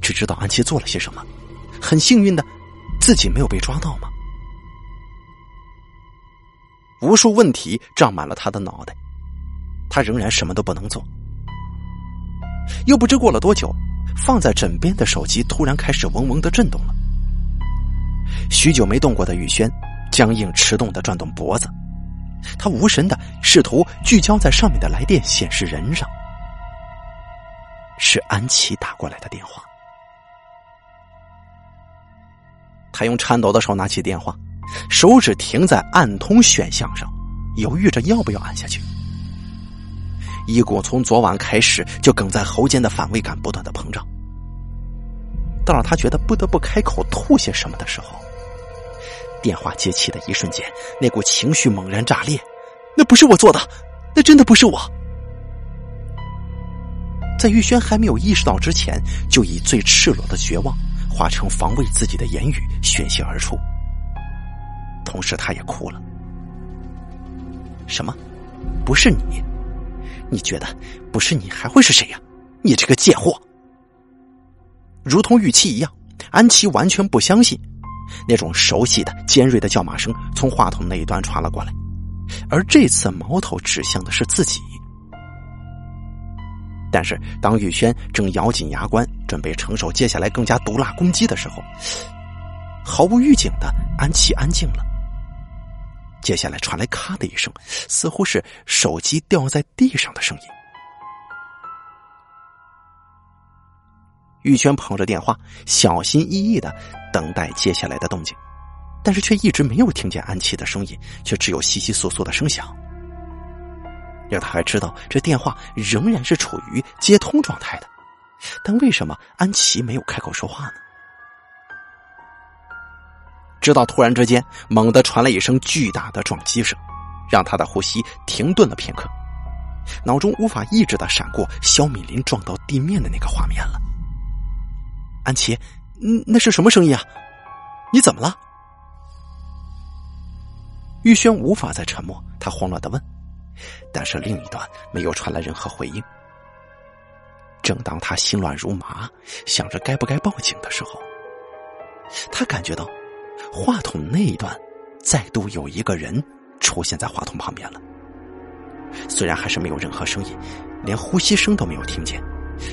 只知道安琪做了些什么，很幸运的自己没有被抓到吗？无数问题胀满了他的脑袋，他仍然什么都不能做。又不知过了多久，放在枕边的手机突然开始嗡嗡的震动了。许久没动过的雨轩，僵硬迟钝的转动脖子，他无神的试图聚焦在上面的来电显示人上，是安琪打过来的电话。他用颤抖的手拿起电话。手指停在按通选项上，犹豫着要不要按下去。一股从昨晚开始就梗在喉间的反胃感不断的膨胀，到了他觉得不得不开口吐些什么的时候，电话接起的一瞬间，那股情绪猛然炸裂。那不是我做的，那真的不是我。在玉轩还没有意识到之前，就以最赤裸的绝望化成防卫自己的言语宣泄而出。同时，他也哭了。什么？不是你？你觉得不是你还会是谁呀？你这个贱货！如同预期一样，安琪完全不相信，那种熟悉的尖锐的叫骂声从话筒那一端传了过来，而这次矛头指向的是自己。但是，当玉轩正咬紧牙关，准备承受接下来更加毒辣攻击的时候，毫无预警的，安琪安静了。接下来传来“咔”的一声，似乎是手机掉在地上的声音。玉娟捧着电话，小心翼翼的等待接下来的动静，但是却一直没有听见安琪的声音，却只有窸窸窣窣的声响。让他还知道这电话仍然是处于接通状态的，但为什么安琪没有开口说话呢？直到突然之间，猛地传来一声巨大的撞击声，让他的呼吸停顿了片刻，脑中无法抑制的闪过肖敏林撞到地面的那个画面了。安琪，嗯，那是什么声音啊？你怎么了？玉轩无法再沉默，他慌乱的问，但是另一端没有传来任何回应。正当他心乱如麻，想着该不该报警的时候，他感觉到。话筒那一端，再度有一个人出现在话筒旁边了。虽然还是没有任何声音，连呼吸声都没有听见，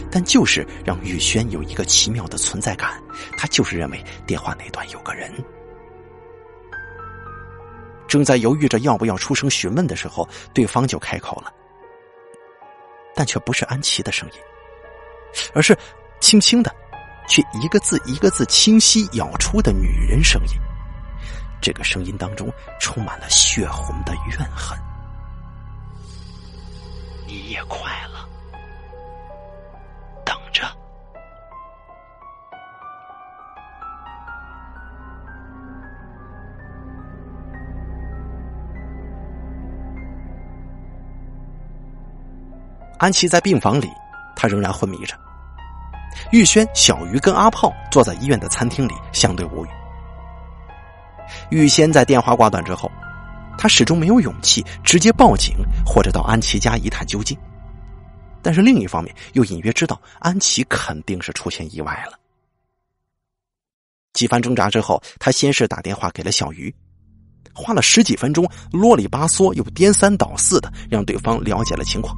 但就是让玉轩有一个奇妙的存在感。他就是认为电话那端有个人。正在犹豫着要不要出声询问的时候，对方就开口了，但却不是安琪的声音，而是轻轻的。却一个字一个字清晰咬出的女人声音，这个声音当中充满了血红的怨恨。你也快了，等着。安琪在病房里，她仍然昏迷着。玉轩、小鱼跟阿炮坐在医院的餐厅里，相对无语。玉仙在电话挂断之后，他始终没有勇气直接报警或者到安琪家一探究竟。但是另一方面，又隐约知道安琪肯定是出现意外了。几番挣扎之后，他先是打电话给了小鱼，花了十几分钟，啰里吧嗦又颠三倒四的让对方了解了情况，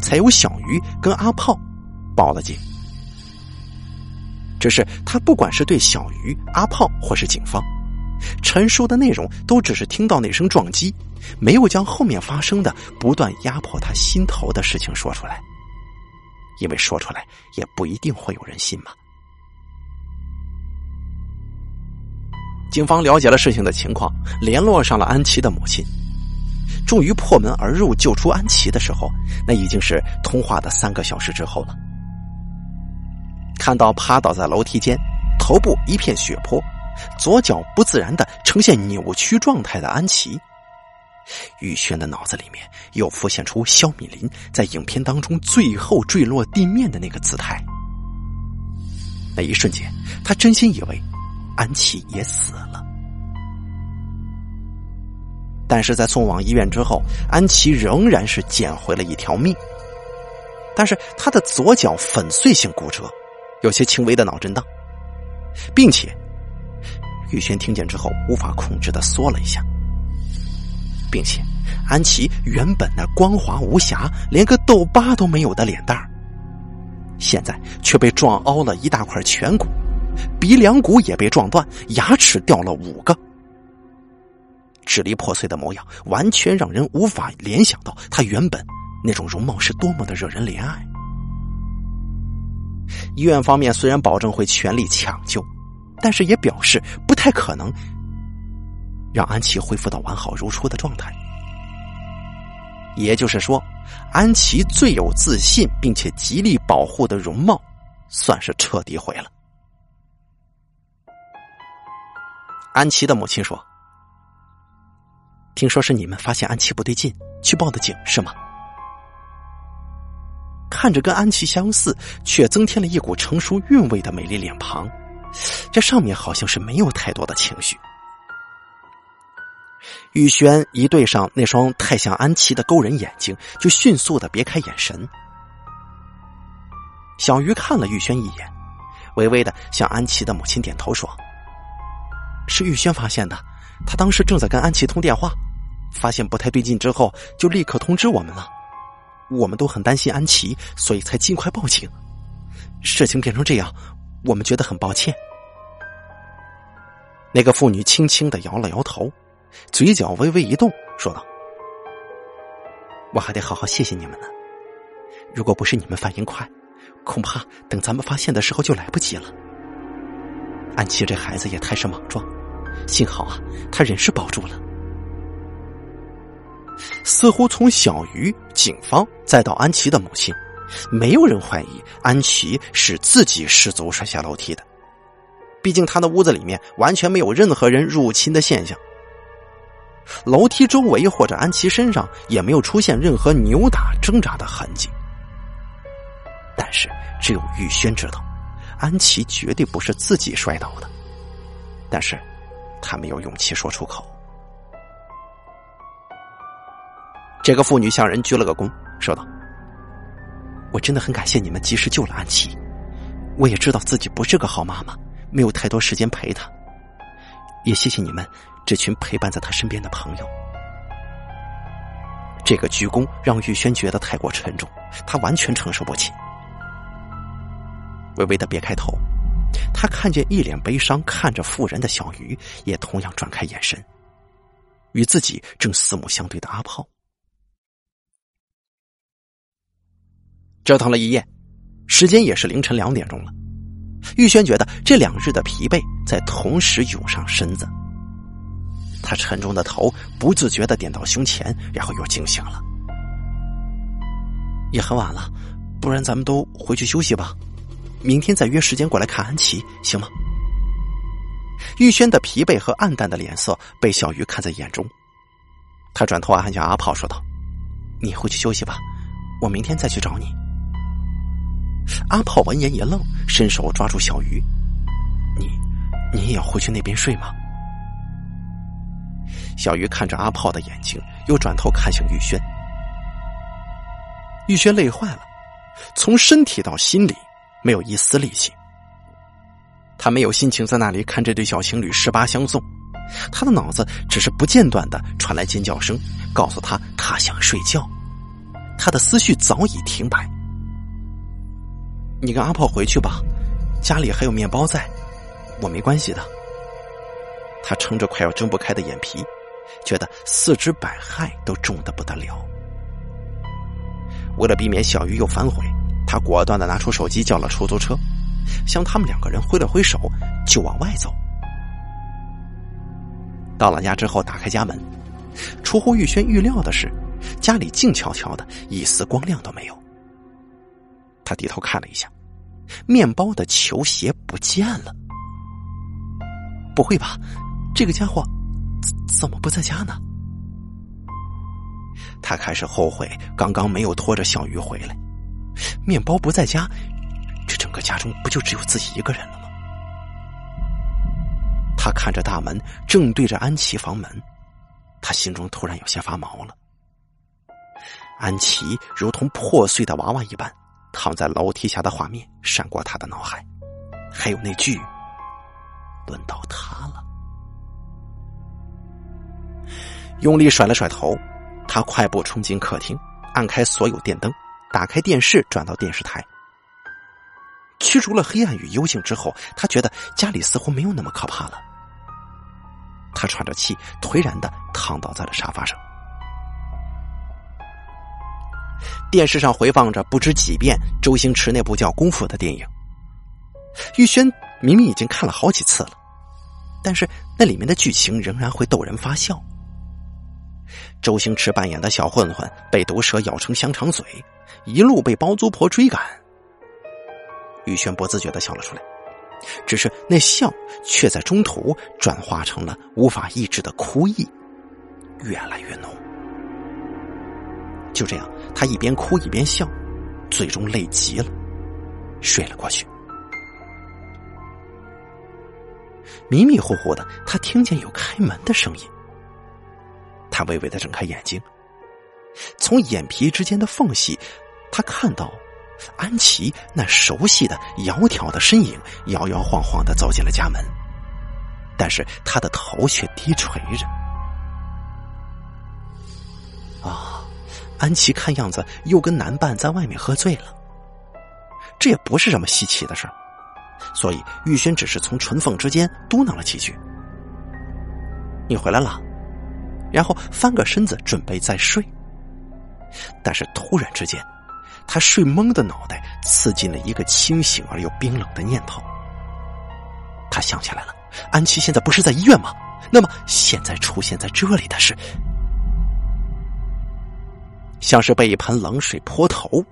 才由小鱼跟阿炮报了警。只是他不管是对小鱼、阿炮，或是警方，陈述的内容都只是听到那声撞击，没有将后面发生的不断压迫他心头的事情说出来，因为说出来也不一定会有人信嘛。警方了解了事情的情况，联络上了安琪的母亲，终于破门而入救出安琪的时候，那已经是通话的三个小时之后了。看到趴倒在楼梯间、头部一片血泊、左脚不自然的呈现扭曲状态的安琪，玉轩的脑子里面又浮现出肖敏林在影片当中最后坠落地面的那个姿态。那一瞬间，他真心以为安琪也死了。但是在送往医院之后，安琪仍然是捡回了一条命。但是他的左脚粉碎性骨折，有些轻微的脑震荡，并且玉轩听见之后无法控制的缩了一下，并且安琪原本那光滑无瑕、连个痘疤都没有的脸蛋现在却被撞凹了一大块颧骨，鼻梁骨也被撞断，牙齿掉了五个。支离破碎的模样，完全让人无法联想到他原本那种容貌是多么的惹人怜爱。医院方面虽然保证会全力抢救，但是也表示不太可能让安琪恢复到完好如初的状态。也就是说，安琪最有自信并且极力保护的容貌，算是彻底毁了。安琪的母亲说。听说是你们发现安琪不对劲，去报的警是吗？看着跟安琪相似，却增添了一股成熟韵味的美丽脸庞，这上面好像是没有太多的情绪。玉轩一对上那双太像安琪的勾人眼睛，就迅速的别开眼神。小鱼看了玉轩一眼，微微的向安琪的母亲点头说：“是玉轩发现的，他当时正在跟安琪通电话。”发现不太对劲之后，就立刻通知我们了。我们都很担心安琪，所以才尽快报警。事情变成这样，我们觉得很抱歉。那个妇女轻轻的摇了摇头，嘴角微微一动，说道：“我还得好好谢谢你们呢。如果不是你们反应快，恐怕等咱们发现的时候就来不及了。安琪这孩子也太是莽撞，幸好啊，他人是保住了。”似乎从小鱼、警方再到安琪的母亲，没有人怀疑安琪是自己失足摔下楼梯的。毕竟他的屋子里面完全没有任何人入侵的现象，楼梯周围或者安琪身上也没有出现任何扭打挣扎的痕迹。但是只有玉轩知道，安琪绝对不是自己摔倒的，但是他没有勇气说出口。这个妇女向人鞠了个躬，说道：“我真的很感谢你们及时救了安琪，我也知道自己不是个好妈妈，没有太多时间陪她，也谢谢你们这群陪伴在她身边的朋友。”这个鞠躬让玉轩觉得太过沉重，他完全承受不起，微微的别开头，他看见一脸悲伤看着妇人的小鱼，也同样转开眼神，与自己正四目相对的阿炮。折腾了一夜，时间也是凌晨两点钟了。玉轩觉得这两日的疲惫在同时涌上身子，他沉重的头不自觉的点到胸前，然后又惊醒了。也很晚了，不然咱们都回去休息吧，明天再约时间过来看安琪，行吗？玉轩的疲惫和暗淡的脸色被小鱼看在眼中，他转头按下阿炮说道：“你回去休息吧，我明天再去找你。”阿炮闻言一愣，伸手抓住小鱼：“你，你也要回去那边睡吗？”小鱼看着阿炮的眼睛，又转头看向玉轩。玉轩累坏了，从身体到心里没有一丝力气。他没有心情在那里看这对小情侣十八相送，他的脑子只是不间断的传来尖叫声，告诉他他想睡觉。他的思绪早已停摆。你跟阿炮回去吧，家里还有面包在，我没关系的。他撑着快要睁不开的眼皮，觉得四肢百骸都重的不得了。为了避免小鱼又反悔，他果断的拿出手机叫了出租车，向他们两个人挥了挥手，就往外走。到了家之后，打开家门，出乎玉轩预料的是，家里静悄悄的，一丝光亮都没有。他低头看了一下，面包的球鞋不见了。不会吧，这个家伙怎么不在家呢？他开始后悔刚刚没有拖着小鱼回来。面包不在家，这整个家中不就只有自己一个人了吗？他看着大门，正对着安琪房门，他心中突然有些发毛了。安琪如同破碎的娃娃一般躺在楼梯下的画面闪过他的脑海，还有那句“轮到他了”。用力甩了甩头，他快步冲进客厅，按开所有电灯，打开电视，转到电视台。驱逐了黑暗与幽静之后，他觉得家里似乎没有那么可怕了。他喘着气，颓然的躺倒在了沙发上。电视上回放着不知几遍周星驰那部叫《功夫》的电影。玉轩明明已经看了好几次了，但是那里面的剧情仍然会逗人发笑。周星驰扮演的小混混被毒蛇咬成香肠嘴，一路被包租婆追赶。玉轩不自觉的笑了出来，只是那笑却在中途转化成了无法抑制的哭意，越来越浓。就这样，他一边哭一边笑，最终累极了，睡了过去。迷迷糊糊的，他听见有开门的声音。他微微的睁开眼睛，从眼皮之间的缝隙，他看到安琪那熟悉的窈窕的身影，摇摇晃晃的走进了家门，但是他的头却低垂着。安琪看样子又跟男伴在外面喝醉了，这也不是什么稀奇的事所以玉轩只是从唇缝之间嘟囔了几句：“你回来了。”然后翻个身子准备再睡，但是突然之间，他睡懵的脑袋刺进了一个清醒而又冰冷的念头。他想起来了，安琪现在不是在医院吗？那么现在出现在这里的是？像是被一盆冷水泼头，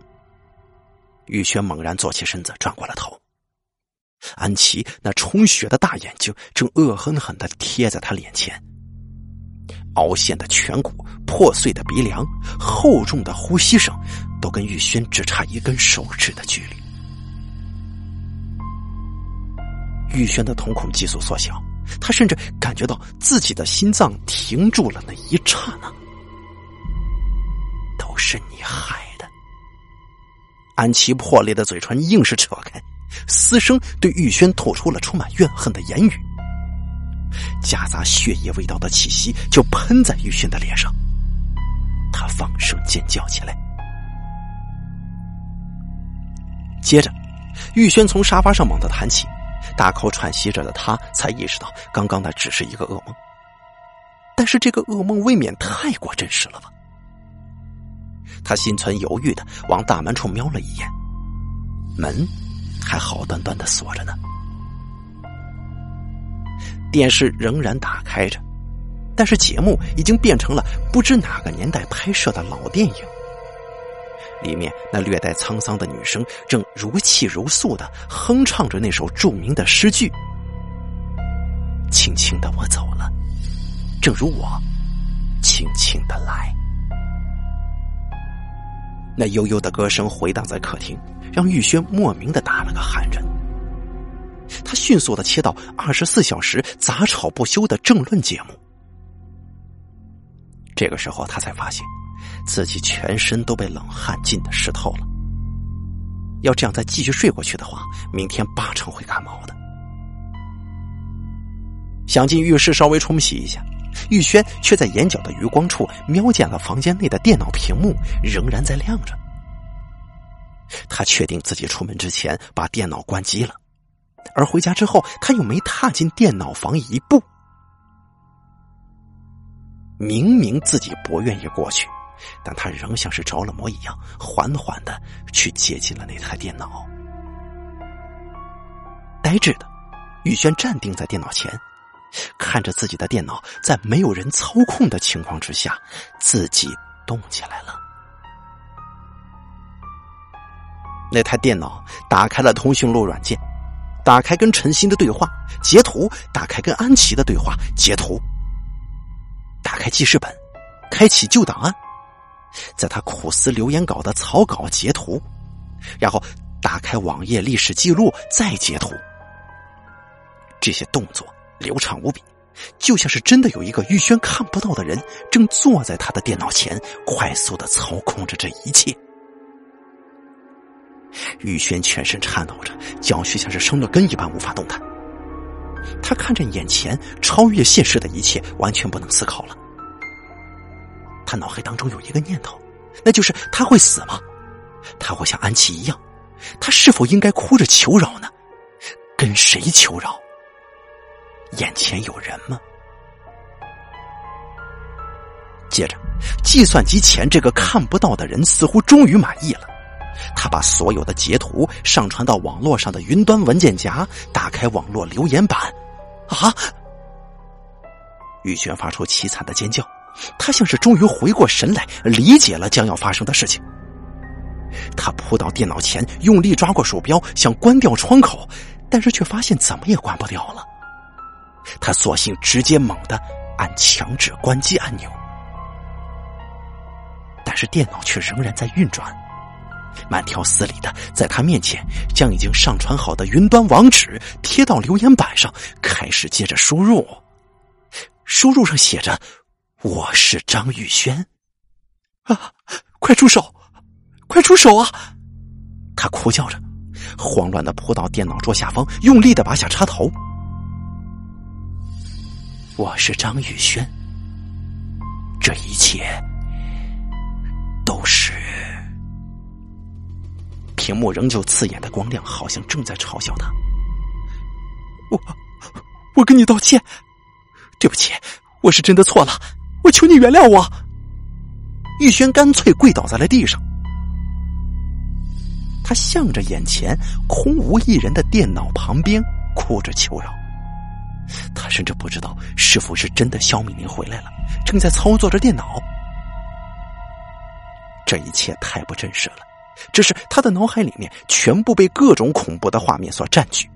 玉轩猛然坐起身子，转过了头。安琪那充血的大眼睛正恶狠狠的贴在他脸前，凹陷的颧骨、破碎的鼻梁、厚重的呼吸声，都跟玉轩只差一根手指的距离。玉轩的瞳孔急速缩小，他甚至感觉到自己的心脏停住了那一刹那。都是你害的！安琪破裂的嘴唇硬是扯开，嘶声对玉轩吐出了充满怨恨的言语，夹杂血液味道的气息就喷在玉轩的脸上，他放声尖叫起来。接着，玉轩从沙发上猛地弹起，大口喘息着的他才意识到，刚刚那只是一个噩梦，但是这个噩梦未免太过真实了吧？他心存犹豫的往大门处瞄了一眼，门还好端端的锁着呢。电视仍然打开着，但是节目已经变成了不知哪个年代拍摄的老电影。里面那略带沧桑的女声正如泣如诉的哼唱着那首著名的诗句：“轻轻的我走了，正如我轻轻的来。”那悠悠的歌声回荡在客厅，让玉轩莫名的打了个寒颤。他迅速的切到二十四小时杂吵不休的政论节目。这个时候，他才发现自己全身都被冷汗浸的湿透了。要这样再继续睡过去的话，明天八成会感冒的。想进浴室稍微冲洗一下。玉轩却在眼角的余光处瞄见了房间内的电脑屏幕仍然在亮着。他确定自己出门之前把电脑关机了，而回家之后他又没踏进电脑房一步。明明自己不愿意过去，但他仍像是着了魔一样，缓缓的去接近了那台电脑。呆滞的，玉轩站定在电脑前。看着自己的电脑在没有人操控的情况之下，自己动起来了。那台电脑打开了通讯录软件，打开跟陈鑫的对话截图，打开跟安琪的对话截图，打开记事本，开启旧档案，在他苦思留言稿的草稿截图，然后打开网页历史记录再截图。这些动作流畅无比，就像是真的有一个玉轩看不到的人正坐在他的电脑前，快速的操控着这一切。玉轩全身颤抖着，脚却像是生了根一般无法动弹。他看着眼前超越现实的一切，完全不能思考了。他脑海当中有一个念头，那就是他会死吗？他会像安琪一样？他是否应该哭着求饶呢？跟谁求饶？眼前有人吗？接着，计算机前这个看不到的人似乎终于满意了。他把所有的截图上传到网络上的云端文件夹，打开网络留言板。啊！玉轩发出凄惨的尖叫，他像是终于回过神来，理解了将要发生的事情。他扑到电脑前，用力抓过鼠标，想关掉窗口，但是却发现怎么也关不掉了。他索性直接猛地按强制关机按钮，但是电脑却仍然在运转。慢条斯理的在他面前将已经上传好的云端网址贴到留言板上，开始接着输入。输入上写着：“我是张玉轩。”啊！快出手！快出手啊！他哭叫着，慌乱的扑到电脑桌下方，用力的拔下插头。我是张宇轩，这一切都是。屏幕仍旧刺眼的光亮，好像正在嘲笑他。我，我跟你道歉，对不起，我是真的错了，我求你原谅我。玉轩干脆跪倒在了地上，他向着眼前空无一人的电脑旁边哭着求饶。他甚至不知道是否是真的肖敏玲回来了，正在操作着电脑。这一切太不真实了。只是他的脑海里面全部被各种恐怖的画面所占据，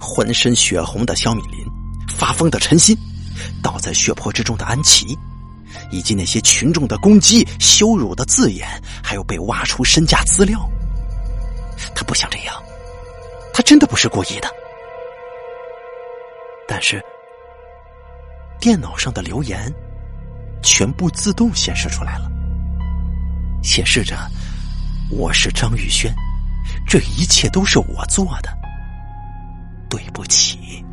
浑身血红的肖敏林，发疯的陈鑫，倒在血泊之中的安琪，以及那些群众的攻击、羞辱的字眼，还有被挖出身家资料。他不想这样，他真的不是故意的。但是，电脑上的留言全部自动显示出来了。显示着我是张宇轩，这一切都是我做的，对不起。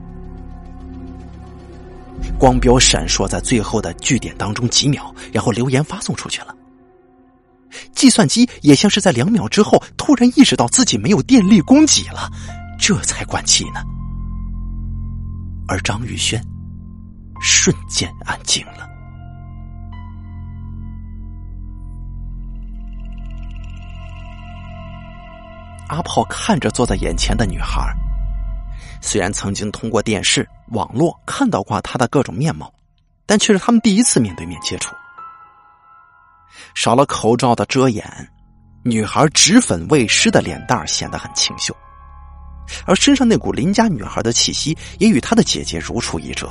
光标闪烁在最后的句点当中几秒，然后留言发送出去了。计算机也像是在两秒之后突然意识到自己没有电力供给了，这才关机呢。而张宇轩瞬间安静了。阿炮看着坐在眼前的女孩，虽然曾经通过电视、网络看到过她的各种面貌，但却是他们第一次面对面接触。少了口罩的遮掩，女孩脂粉未施的脸蛋显得很清秀，而身上那股邻家女孩的气息也与她的姐姐如出一辙。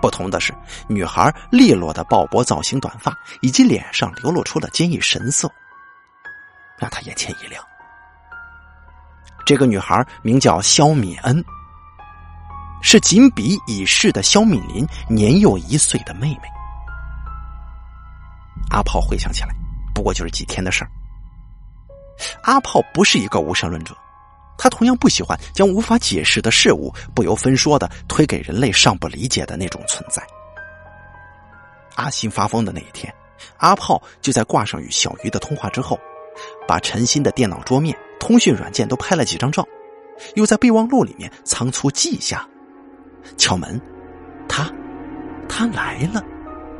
不同的是，女孩利落的鲍勃造型短发，以及脸上流露出的坚毅神色，让他眼前一亮。这个女孩名叫肖敏恩，是仅比已逝的肖敏林年幼一岁的妹妹。阿炮回想起来，不过就是几天的事儿。阿炮不是一个无神论者，他同样不喜欢将无法解释的事物不由分说的推给人类尚不理解的那种存在。阿信发疯的那一天，阿炮就在挂上与小鱼的通话之后，把陈鑫的电脑桌面。通讯软件都拍了几张照，又在备忘录里面仓促记下。敲门，他，他来了。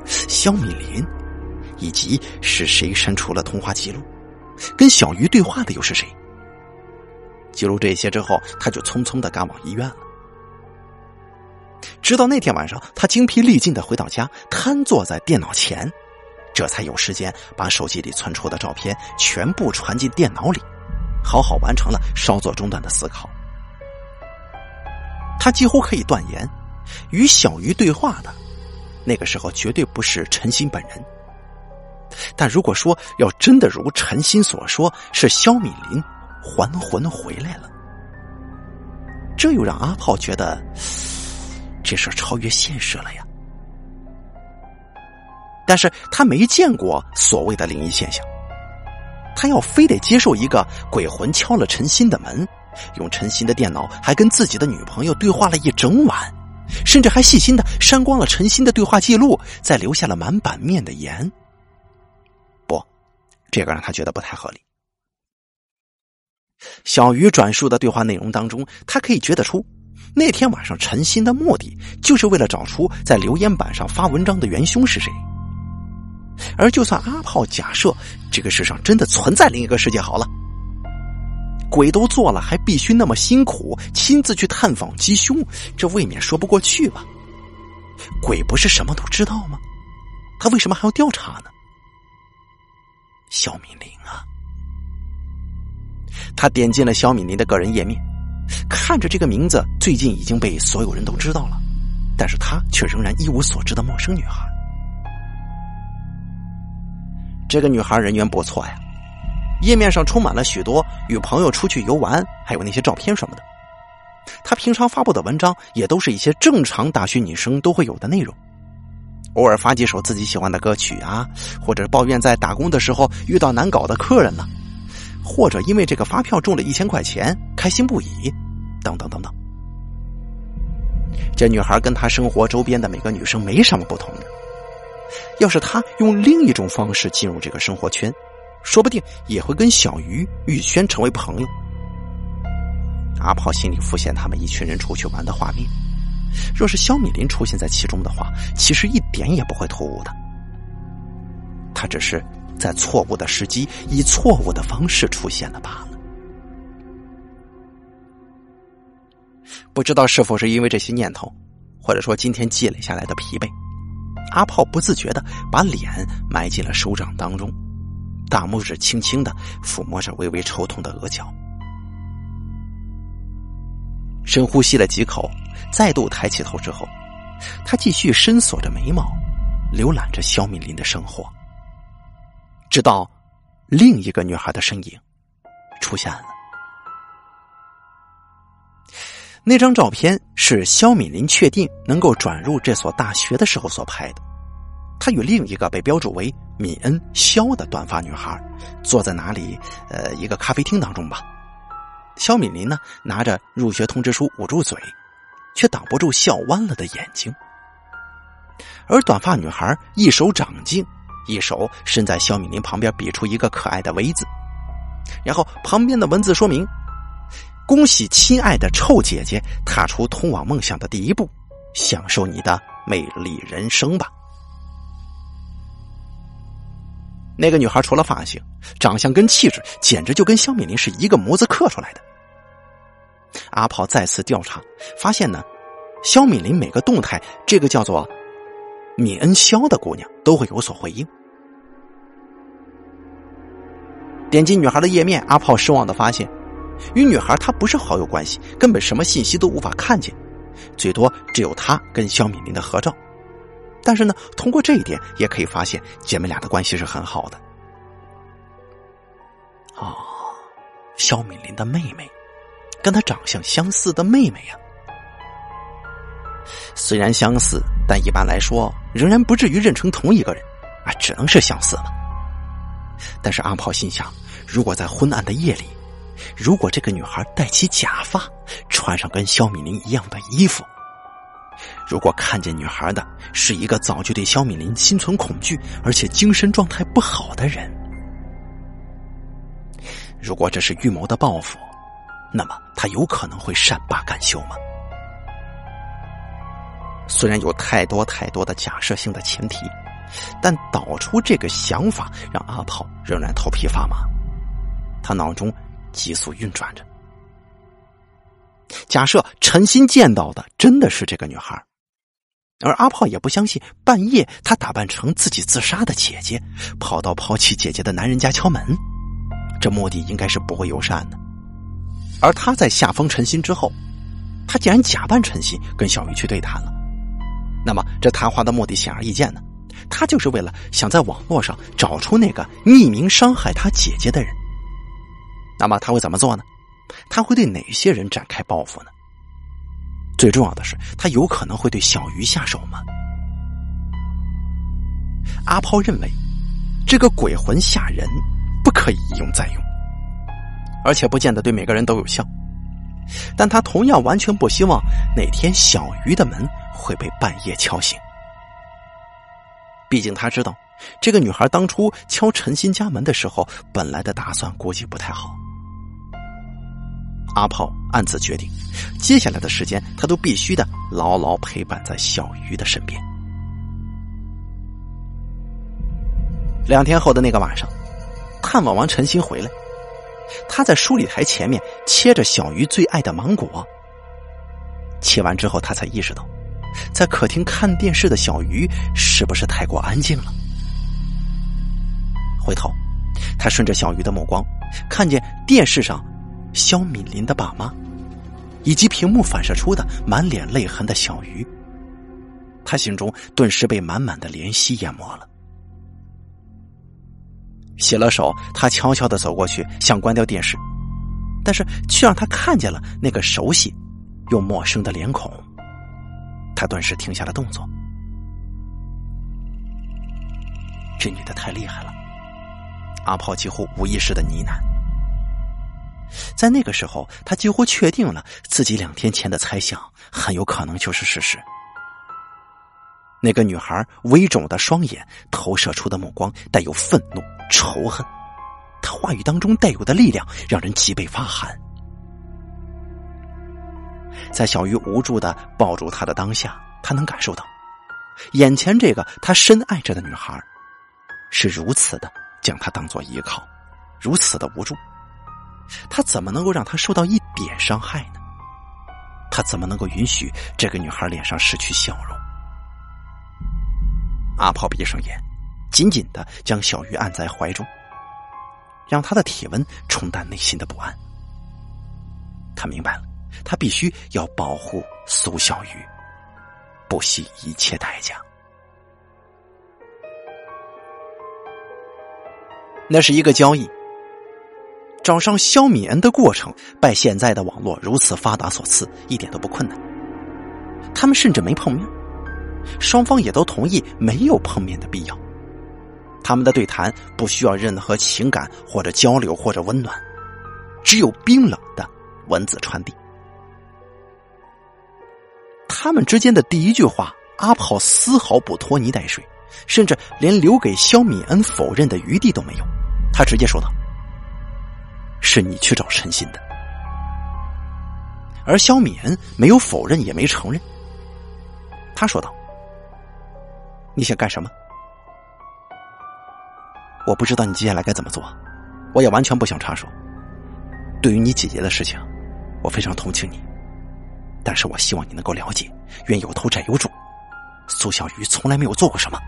肖米林，以及是谁删除了通话记录？跟小鱼对话的又是谁？记录这些之后，他就匆匆的赶往医院了。直到那天晚上，他精疲力尽的回到家，瘫坐在电脑前，这才有时间把手机里存储的照片全部传进电脑里，好好完成了稍作中断的思考。他几乎可以断言，与小鱼对话的那个时候绝对不是陈鑫本人。但如果说要真的如陈鑫所说，是肖敏林还魂回来了，这又让阿炮觉得这事超越现实了呀。但是他没见过所谓的灵异现象，他要非得接受一个鬼魂敲了陈鑫的门，用陈鑫的电脑还跟自己的女朋友对话了一整晚，甚至还细心的删光了陈鑫的对话记录，再留下了满版面的盐。不，这个让他觉得不太合理。小鱼转述的对话内容当中，他可以觉得出，那天晚上陈鑫的目的就是为了找出在留言板上发文章的元凶是谁。而就算阿炮假设这个世上真的存在另一个世界，好了，鬼都做了，还必须那么辛苦亲自去探访吉凶，这未免说不过去吧？鬼不是什么都知道吗？他为什么还要调查呢？肖敏玲啊，他点进了肖敏林的个人页面，看着这个名字最近已经被所有人都知道了，但是他却仍然一无所知的陌生女孩。这个女孩人缘不错呀，页面上充满了许多与朋友出去游玩，还有那些照片什么的。她平常发布的文章也都是一些正常大学女生都会有的内容，偶尔发几首自己喜欢的歌曲啊，或者抱怨在打工的时候遇到难搞的客人了，或者因为这个发票中了一千块钱开心不已，等等等等。这女孩跟她生活周边的每个女生没什么不同的。要是他用另一种方式进入这个生活圈，说不定也会跟小鱼、玉轩成为朋友。阿炮心里浮现他们一群人出去玩的画面。若是肖米林出现在其中的话，其实一点也不会突兀的。他只是在错误的时机，以错误的方式出现了罢了。不知道是否是因为这些念头，或者说今天积累下来的疲惫。阿炮不自觉的把脸埋进了手掌当中，大拇指轻轻的抚摸着微微抽痛的额角，深呼吸了几口，再度抬起头之后，他继续深锁着眉毛，浏览着肖敏林的生活，直到另一个女孩的身影出现了。那张照片是肖敏林确定能够转入这所大学的时候所拍的。她与另一个被标注为敏恩肖的短发女孩坐在哪里？呃，一个咖啡厅当中吧。肖敏林呢，拿着入学通知书捂住嘴，却挡不住笑弯了的眼睛。而短发女孩一手掌镜，一手伸在肖敏林旁边，比出一个可爱的 V 字，然后旁边的文字说明。恭喜亲爱的臭姐姐踏出通往梦想的第一步，享受你的美丽人生吧。那个女孩除了发型、长相跟气质，简直就跟肖敏林是一个模子刻出来的。阿炮再次调查，发现呢，肖敏林每个动态，这个叫做敏恩肖的姑娘都会有所回应。点击女孩的页面，阿炮失望的发现。与女孩她不是好友关系，根本什么信息都无法看见，最多只有她跟肖敏林的合照。但是呢，通过这一点也可以发现姐妹俩的关系是很好的。哦，肖敏林的妹妹，跟她长相相似的妹妹呀。虽然相似，但一般来说仍然不至于认成同一个人，啊，只能是相似了。但是阿炮心想，如果在昏暗的夜里。如果这个女孩戴起假发，穿上跟肖敏林一样的衣服，如果看见女孩的是一个早就对肖敏林心存恐惧而且精神状态不好的人，如果这是预谋的报复，那么他有可能会善罢甘休吗？虽然有太多太多的假设性的前提，但导出这个想法让阿炮仍然头皮发麻，他脑中。急速运转着。假设陈鑫见到的真的是这个女孩，而阿炮也不相信半夜他打扮成自己自杀的姐姐，跑到抛弃姐姐的男人家敲门，这目的应该是不会友善的。而他在下封陈鑫之后，他竟然假扮陈鑫跟小鱼去对谈了。那么这谈话的目的显而易见呢，他就是为了想在网络上找出那个匿名伤害他姐姐的人。那么他会怎么做呢？他会对哪些人展开报复呢？最重要的是，他有可能会对小鱼下手吗？阿抛认为，这个鬼魂吓人，不可以一用再用，而且不见得对每个人都有效。但他同样完全不希望哪天小鱼的门会被半夜敲醒。毕竟他知道，这个女孩当初敲陈鑫家门的时候，本来的打算估计不太好。阿炮暗自决定，接下来的时间他都必须的牢牢陪伴在小鱼的身边。两天后的那个晚上，探望完陈鑫回来，他在梳理台前面切着小鱼最爱的芒果。切完之后，他才意识到，在客厅看电视的小鱼是不是太过安静了？回头，他顺着小鱼的目光，看见电视上。肖敏林的爸妈，以及屏幕反射出的满脸泪痕的小鱼，他心中顿时被满满的怜惜淹没了。洗了手，他悄悄的走过去，想关掉电视，但是却让他看见了那个熟悉又陌生的脸孔。他顿时停下了动作。这女的太厉害了，阿炮几乎无意识的呢喃。在那个时候，他几乎确定了自己两天前的猜想很有可能就是事实。那个女孩微肿的双眼投射出的目光带有愤怒、仇恨，她话语当中带有的力量让人脊背发寒。在小鱼无助的抱住他的当下，他能感受到，眼前这个他深爱着的女孩，是如此的将他当做依靠，如此的无助。他怎么能够让他受到一点伤害呢？他怎么能够允许这个女孩脸上失去笑容？阿炮闭上眼，紧紧的将小鱼按在怀中，让她的体温冲淡内心的不安。他明白了，他必须要保护苏小鱼，不惜一切代价。那是一个交易。找上肖敏恩的过程，拜现在的网络如此发达所赐，一点都不困难。他们甚至没碰面，双方也都同意没有碰面的必要。他们的对谈不需要任何情感或者交流或者温暖，只有冰冷的文字传递。他们之间的第一句话，阿炮丝毫不拖泥带水，甚至连留给肖敏恩否认的余地都没有。他直接说道。是你去找陈鑫的，而肖敏恩没有否认，也没承认。他说道：“你想干什么？我不知道你接下来该怎么做，我也完全不想插手。对于你姐姐的事情，我非常同情你，但是我希望你能够了解，冤有头债有主，苏小鱼从来没有做过什么。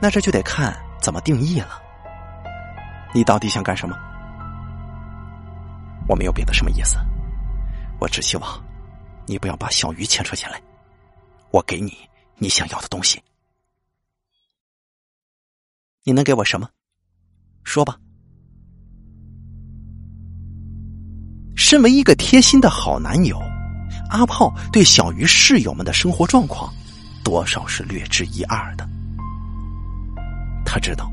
那这就得看怎么定义了。”你到底想干什么？我没有别的什么意思，我只希望你不要把小鱼牵扯进来。我给你你想要的东西，你能给我什么？说吧。身为一个贴心的好男友，阿炮对小鱼室友们的生活状况多少是略知一二的。他知道。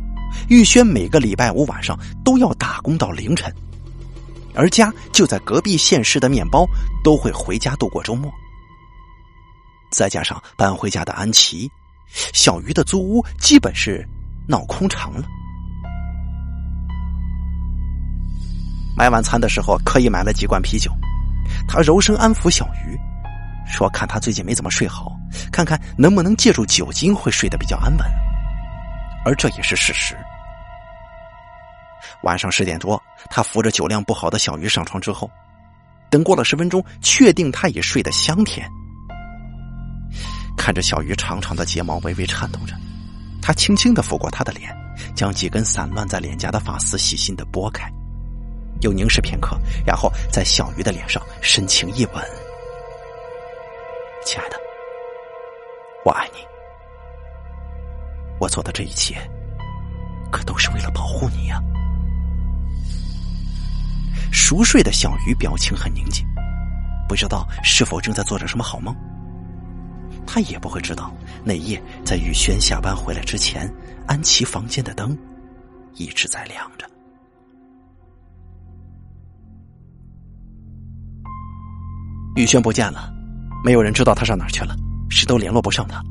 玉轩每个礼拜五晚上都要打工到凌晨，而家就在隔壁县市的面包都会回家度过周末。再加上搬回家的安琪，小鱼的租屋基本是闹空场了。买晚餐的时候，刻意买了几罐啤酒，他柔声安抚小鱼，说：“看他最近没怎么睡好，看看能不能借助酒精会睡得比较安稳。”而这也是事实。晚上十点多，他扶着酒量不好的小鱼上床之后，等过了十分钟，确定他已睡得香甜，看着小鱼长长的睫毛微微颤抖着，他轻轻的抚过她的脸，将几根散乱在脸颊的发丝细心的拨开，又凝视片刻，然后在小鱼的脸上深情一吻：“亲爱的，我爱你。我做的这一切，可都是为了保护你呀。”熟睡的小鱼表情很宁静，不知道是否正在做着什么好梦。他也不会知道，那夜在雨轩下班回来之前，安琪房间的灯一直在亮着。雨轩不见了，没有人知道他上哪去了，谁都联络不上他，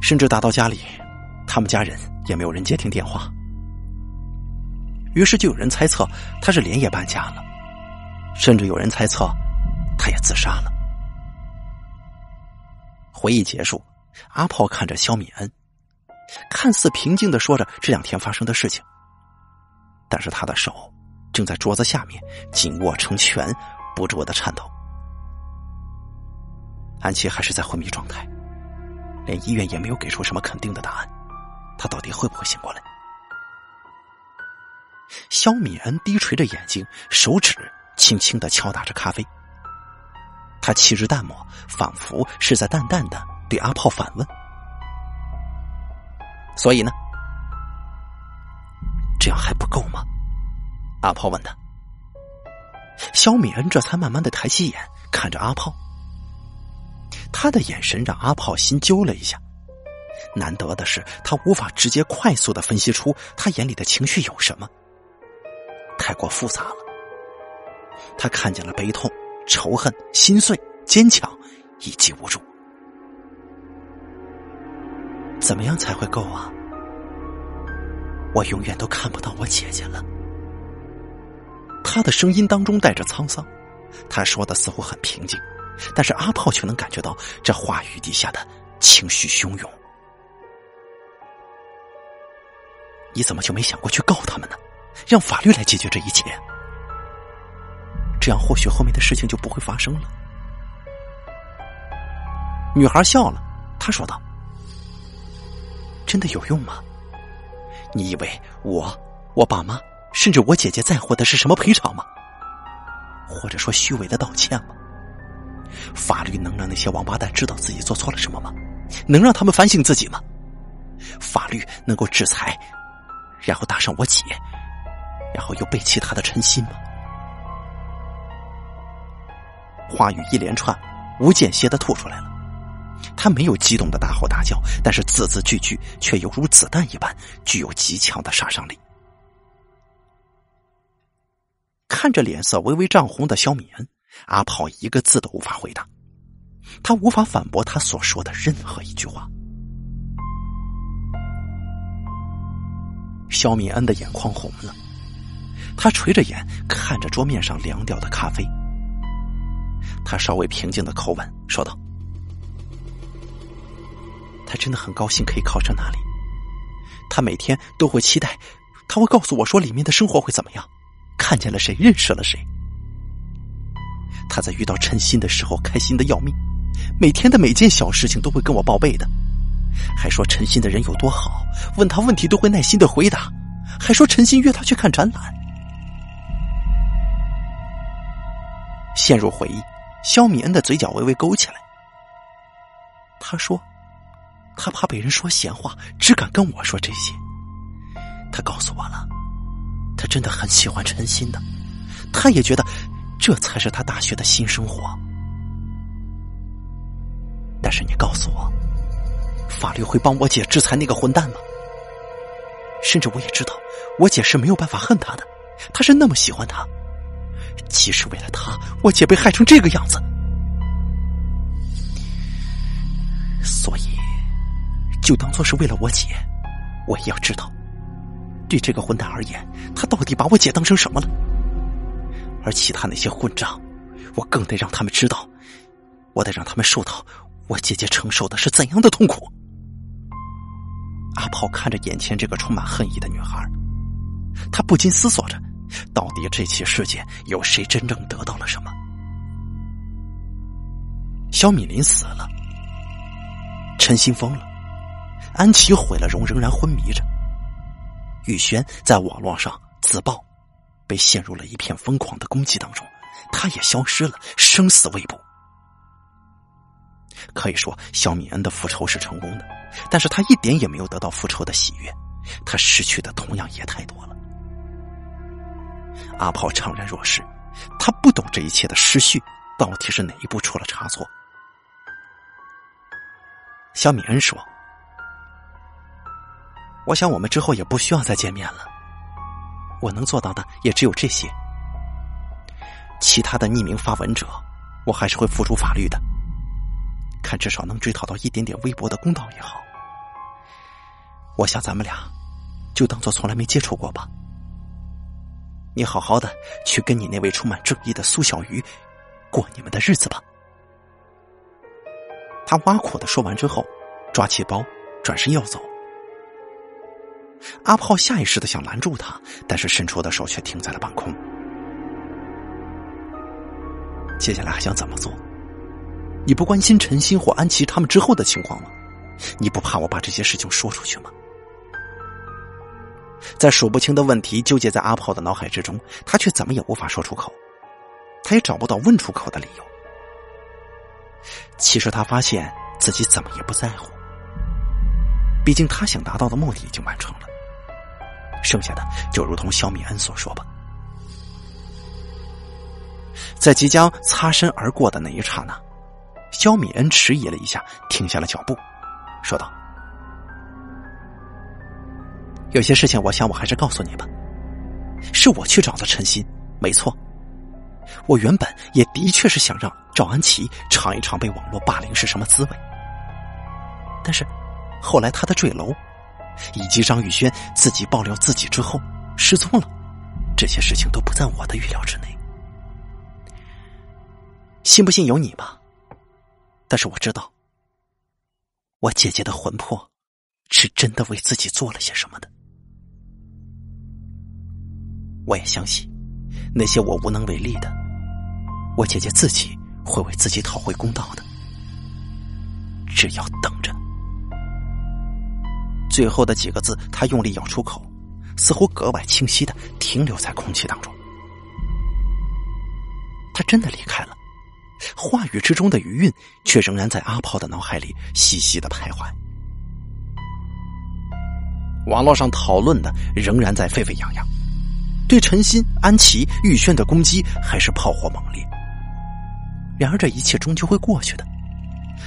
甚至打到家里，他们家人也没有人接听电话。于是就有人猜测他是连夜搬家了，甚至有人猜测他也自杀了。回忆结束，阿炮看着肖敏恩，看似平静的说着这两天发生的事情，但是他的手正在桌子下面紧握成拳，不住的颤抖。安琪还是在昏迷状态，连医院也没有给出什么肯定的答案，他到底会不会醒过来？肖敏恩低垂着眼睛，手指轻轻的敲打着咖啡。他气质淡漠，仿佛是在淡淡的对阿炮反问：“所以呢？这样还不够吗？”阿炮问他。肖敏恩这才慢慢的抬起眼，看着阿炮。他的眼神让阿炮心揪了一下。难得的是，他无法直接快速的分析出他眼里的情绪有什么。太过复杂了，他看见了悲痛、仇恨、心碎、坚强以及无助。怎么样才会够啊？我永远都看不到我姐姐了。他的声音当中带着沧桑，他说的似乎很平静，但是阿炮却能感觉到这话语底下的情绪汹涌。你怎么就没想过去告他们呢？让法律来解决这一切，这样或许后面的事情就不会发生了。女孩笑了，她说道：“真的有用吗？你以为我、我爸妈，甚至我姐姐在乎的是什么赔偿吗？或者说虚伪的道歉吗？法律能让那些王八蛋知道自己做错了什么吗？能让他们反省自己吗？法律能够制裁，然后打上我姐？”然后又背弃他的诚心吗？话语一连串，无间歇的吐出来了。他没有激动的大吼大叫，但是字字句句却犹如子弹一般，具有极强的杀伤力。看着脸色微微涨红的肖敏恩，阿炮一个字都无法回答，他无法反驳他所说的任何一句话。肖敏恩的眼眶红了。他垂着眼看着桌面上凉掉的咖啡，他稍微平静的口吻说道：“他真的很高兴可以考上那里，他每天都会期待，他会告诉我说里面的生活会怎么样，看见了谁，认识了谁。他在遇到陈鑫的时候开心的要命，每天的每件小事情都会跟我报备的，还说陈鑫的人有多好，问他问题都会耐心的回答，还说陈鑫约他去看展览。”陷入回忆，肖米恩的嘴角微微勾起来。他说：“他怕被人说闲话，只敢跟我说这些。他告诉我了，他真的很喜欢陈鑫的，他也觉得这才是他大学的新生活。但是你告诉我，法律会帮我姐制裁那个混蛋吗？甚至我也知道，我姐是没有办法恨他的，他是那么喜欢他。”即使为了他，我姐被害成这个样子，所以就当做是为了我姐，我也要知道，对这个混蛋而言，他到底把我姐当成什么了？而其他那些混账，我更得让他们知道，我得让他们受到我姐姐承受的是怎样的痛苦。阿炮看着眼前这个充满恨意的女孩，他不禁思索着。到底这起事件有谁真正得到了什么？肖敏林死了，陈新疯了，安琪毁了容，仍然昏迷着。玉轩在网络上自爆，被陷入了一片疯狂的攻击当中，他也消失了，生死未卜。可以说，肖米恩的复仇是成功的，但是他一点也没有得到复仇的喜悦，他失去的同样也太多了。阿炮怅然若失，他不懂这一切的失序到底是哪一步出了差错。肖米恩说：“我想我们之后也不需要再见面了。我能做到的也只有这些。其他的匿名发文者，我还是会付出法律的。看至少能追讨到一点点微薄的公道也好。我想咱们俩就当做从来没接触过吧。你好好的去跟你那位充满正义的苏小鱼过你们的日子吧。”他挖苦的说完之后，抓起包，转身要走。阿炮下意识的想拦住他，但是伸出的手却停在了半空。接下来还想怎么做？你不关心陈鑫或安琪他们之后的情况吗？你不怕我把这些事情说出去吗？在数不清的问题纠结在阿炮的脑海之中，他却怎么也无法说出口，他也找不到问出口的理由。其实他发现自己怎么也不在乎，毕竟他想达到的目的已经完成了，剩下的就如同肖米恩所说吧。在即将擦身而过的那一刹那，肖米恩迟疑了一下，停下了脚步，说道：“有些事情，我想我还是告诉你吧。是我去找的陈鑫，没错。”我原本也的确是想让赵安琪尝一尝被网络霸凌是什么滋味，但是后来他的坠楼，以及张宇轩自己爆料自己之后失踪了，这些事情都不在我的预料之内。信不信由你吧，但是我知道，我姐姐的魂魄是真的为自己做了些什么的，我也相信。那些我无能为力的，我姐姐自己会为自己讨回公道的。只要等。最后的几个字，他用力咬出口，似乎格外清晰的停留在空气当中。他真的离开了，话语之中的余韵却仍然在阿炮的脑海里细细的徘徊。网络上讨论的仍然在沸沸扬扬。对陈鑫、安琪、玉轩的攻击还是炮火猛烈。然而这一切终究会过去的。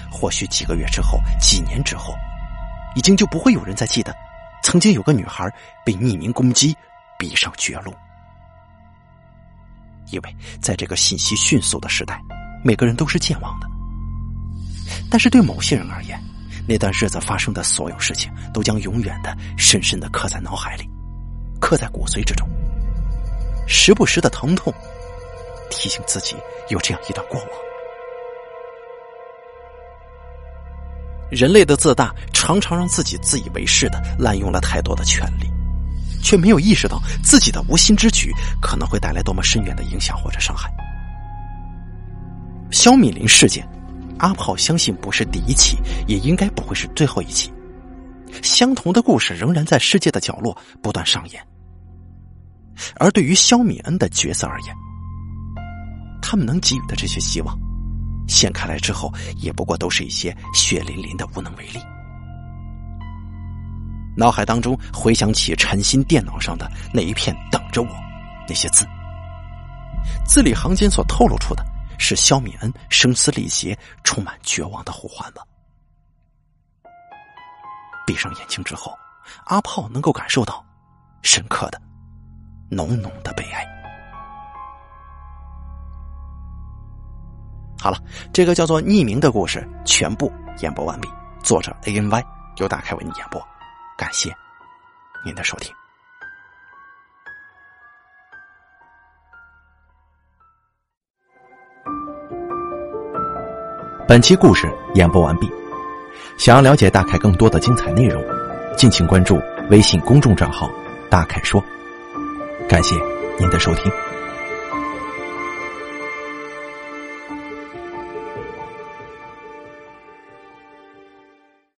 或许几个月之后、几年之后，已经就不会有人再记得，曾经有个女孩被匿名攻击，逼上绝路。因为在这个信息迅速的时代，每个人都是健忘的。但是对某些人而言，那段日子发生的所有事情，都将永远的、深深的刻在脑海里，刻在骨髓之中。时不时的疼痛，提醒自己有这样一段过往。人类的自大，常常让自己自以为是的滥用了太多的权利，却没有意识到自己的无心之举可能会带来多么深远的影响或者伤害。肖敏林事件，阿炮相信不是第一起，也应该不会是最后一起。相同的故事仍然在世界的角落不断上演。而对于肖敏恩的角色而言，他们能给予的这些希望，掀开来之后，也不过都是一些血淋淋的无能为力。脑海当中回想起陈鑫电脑上的那一片“等着我”那些字，字里行间所透露出的是肖敏恩声嘶力竭、充满绝望的呼唤吧。闭上眼睛之后，阿炮能够感受到深刻的。浓浓的悲哀。好了，这个叫做匿名的故事全部演播完毕。作者 A N Y 由大凯为你演播，感谢您的收听。本期故事演播完毕。想要了解大凯更多的精彩内容，敬请关注微信公众账号“大凯说”。感谢您的收听。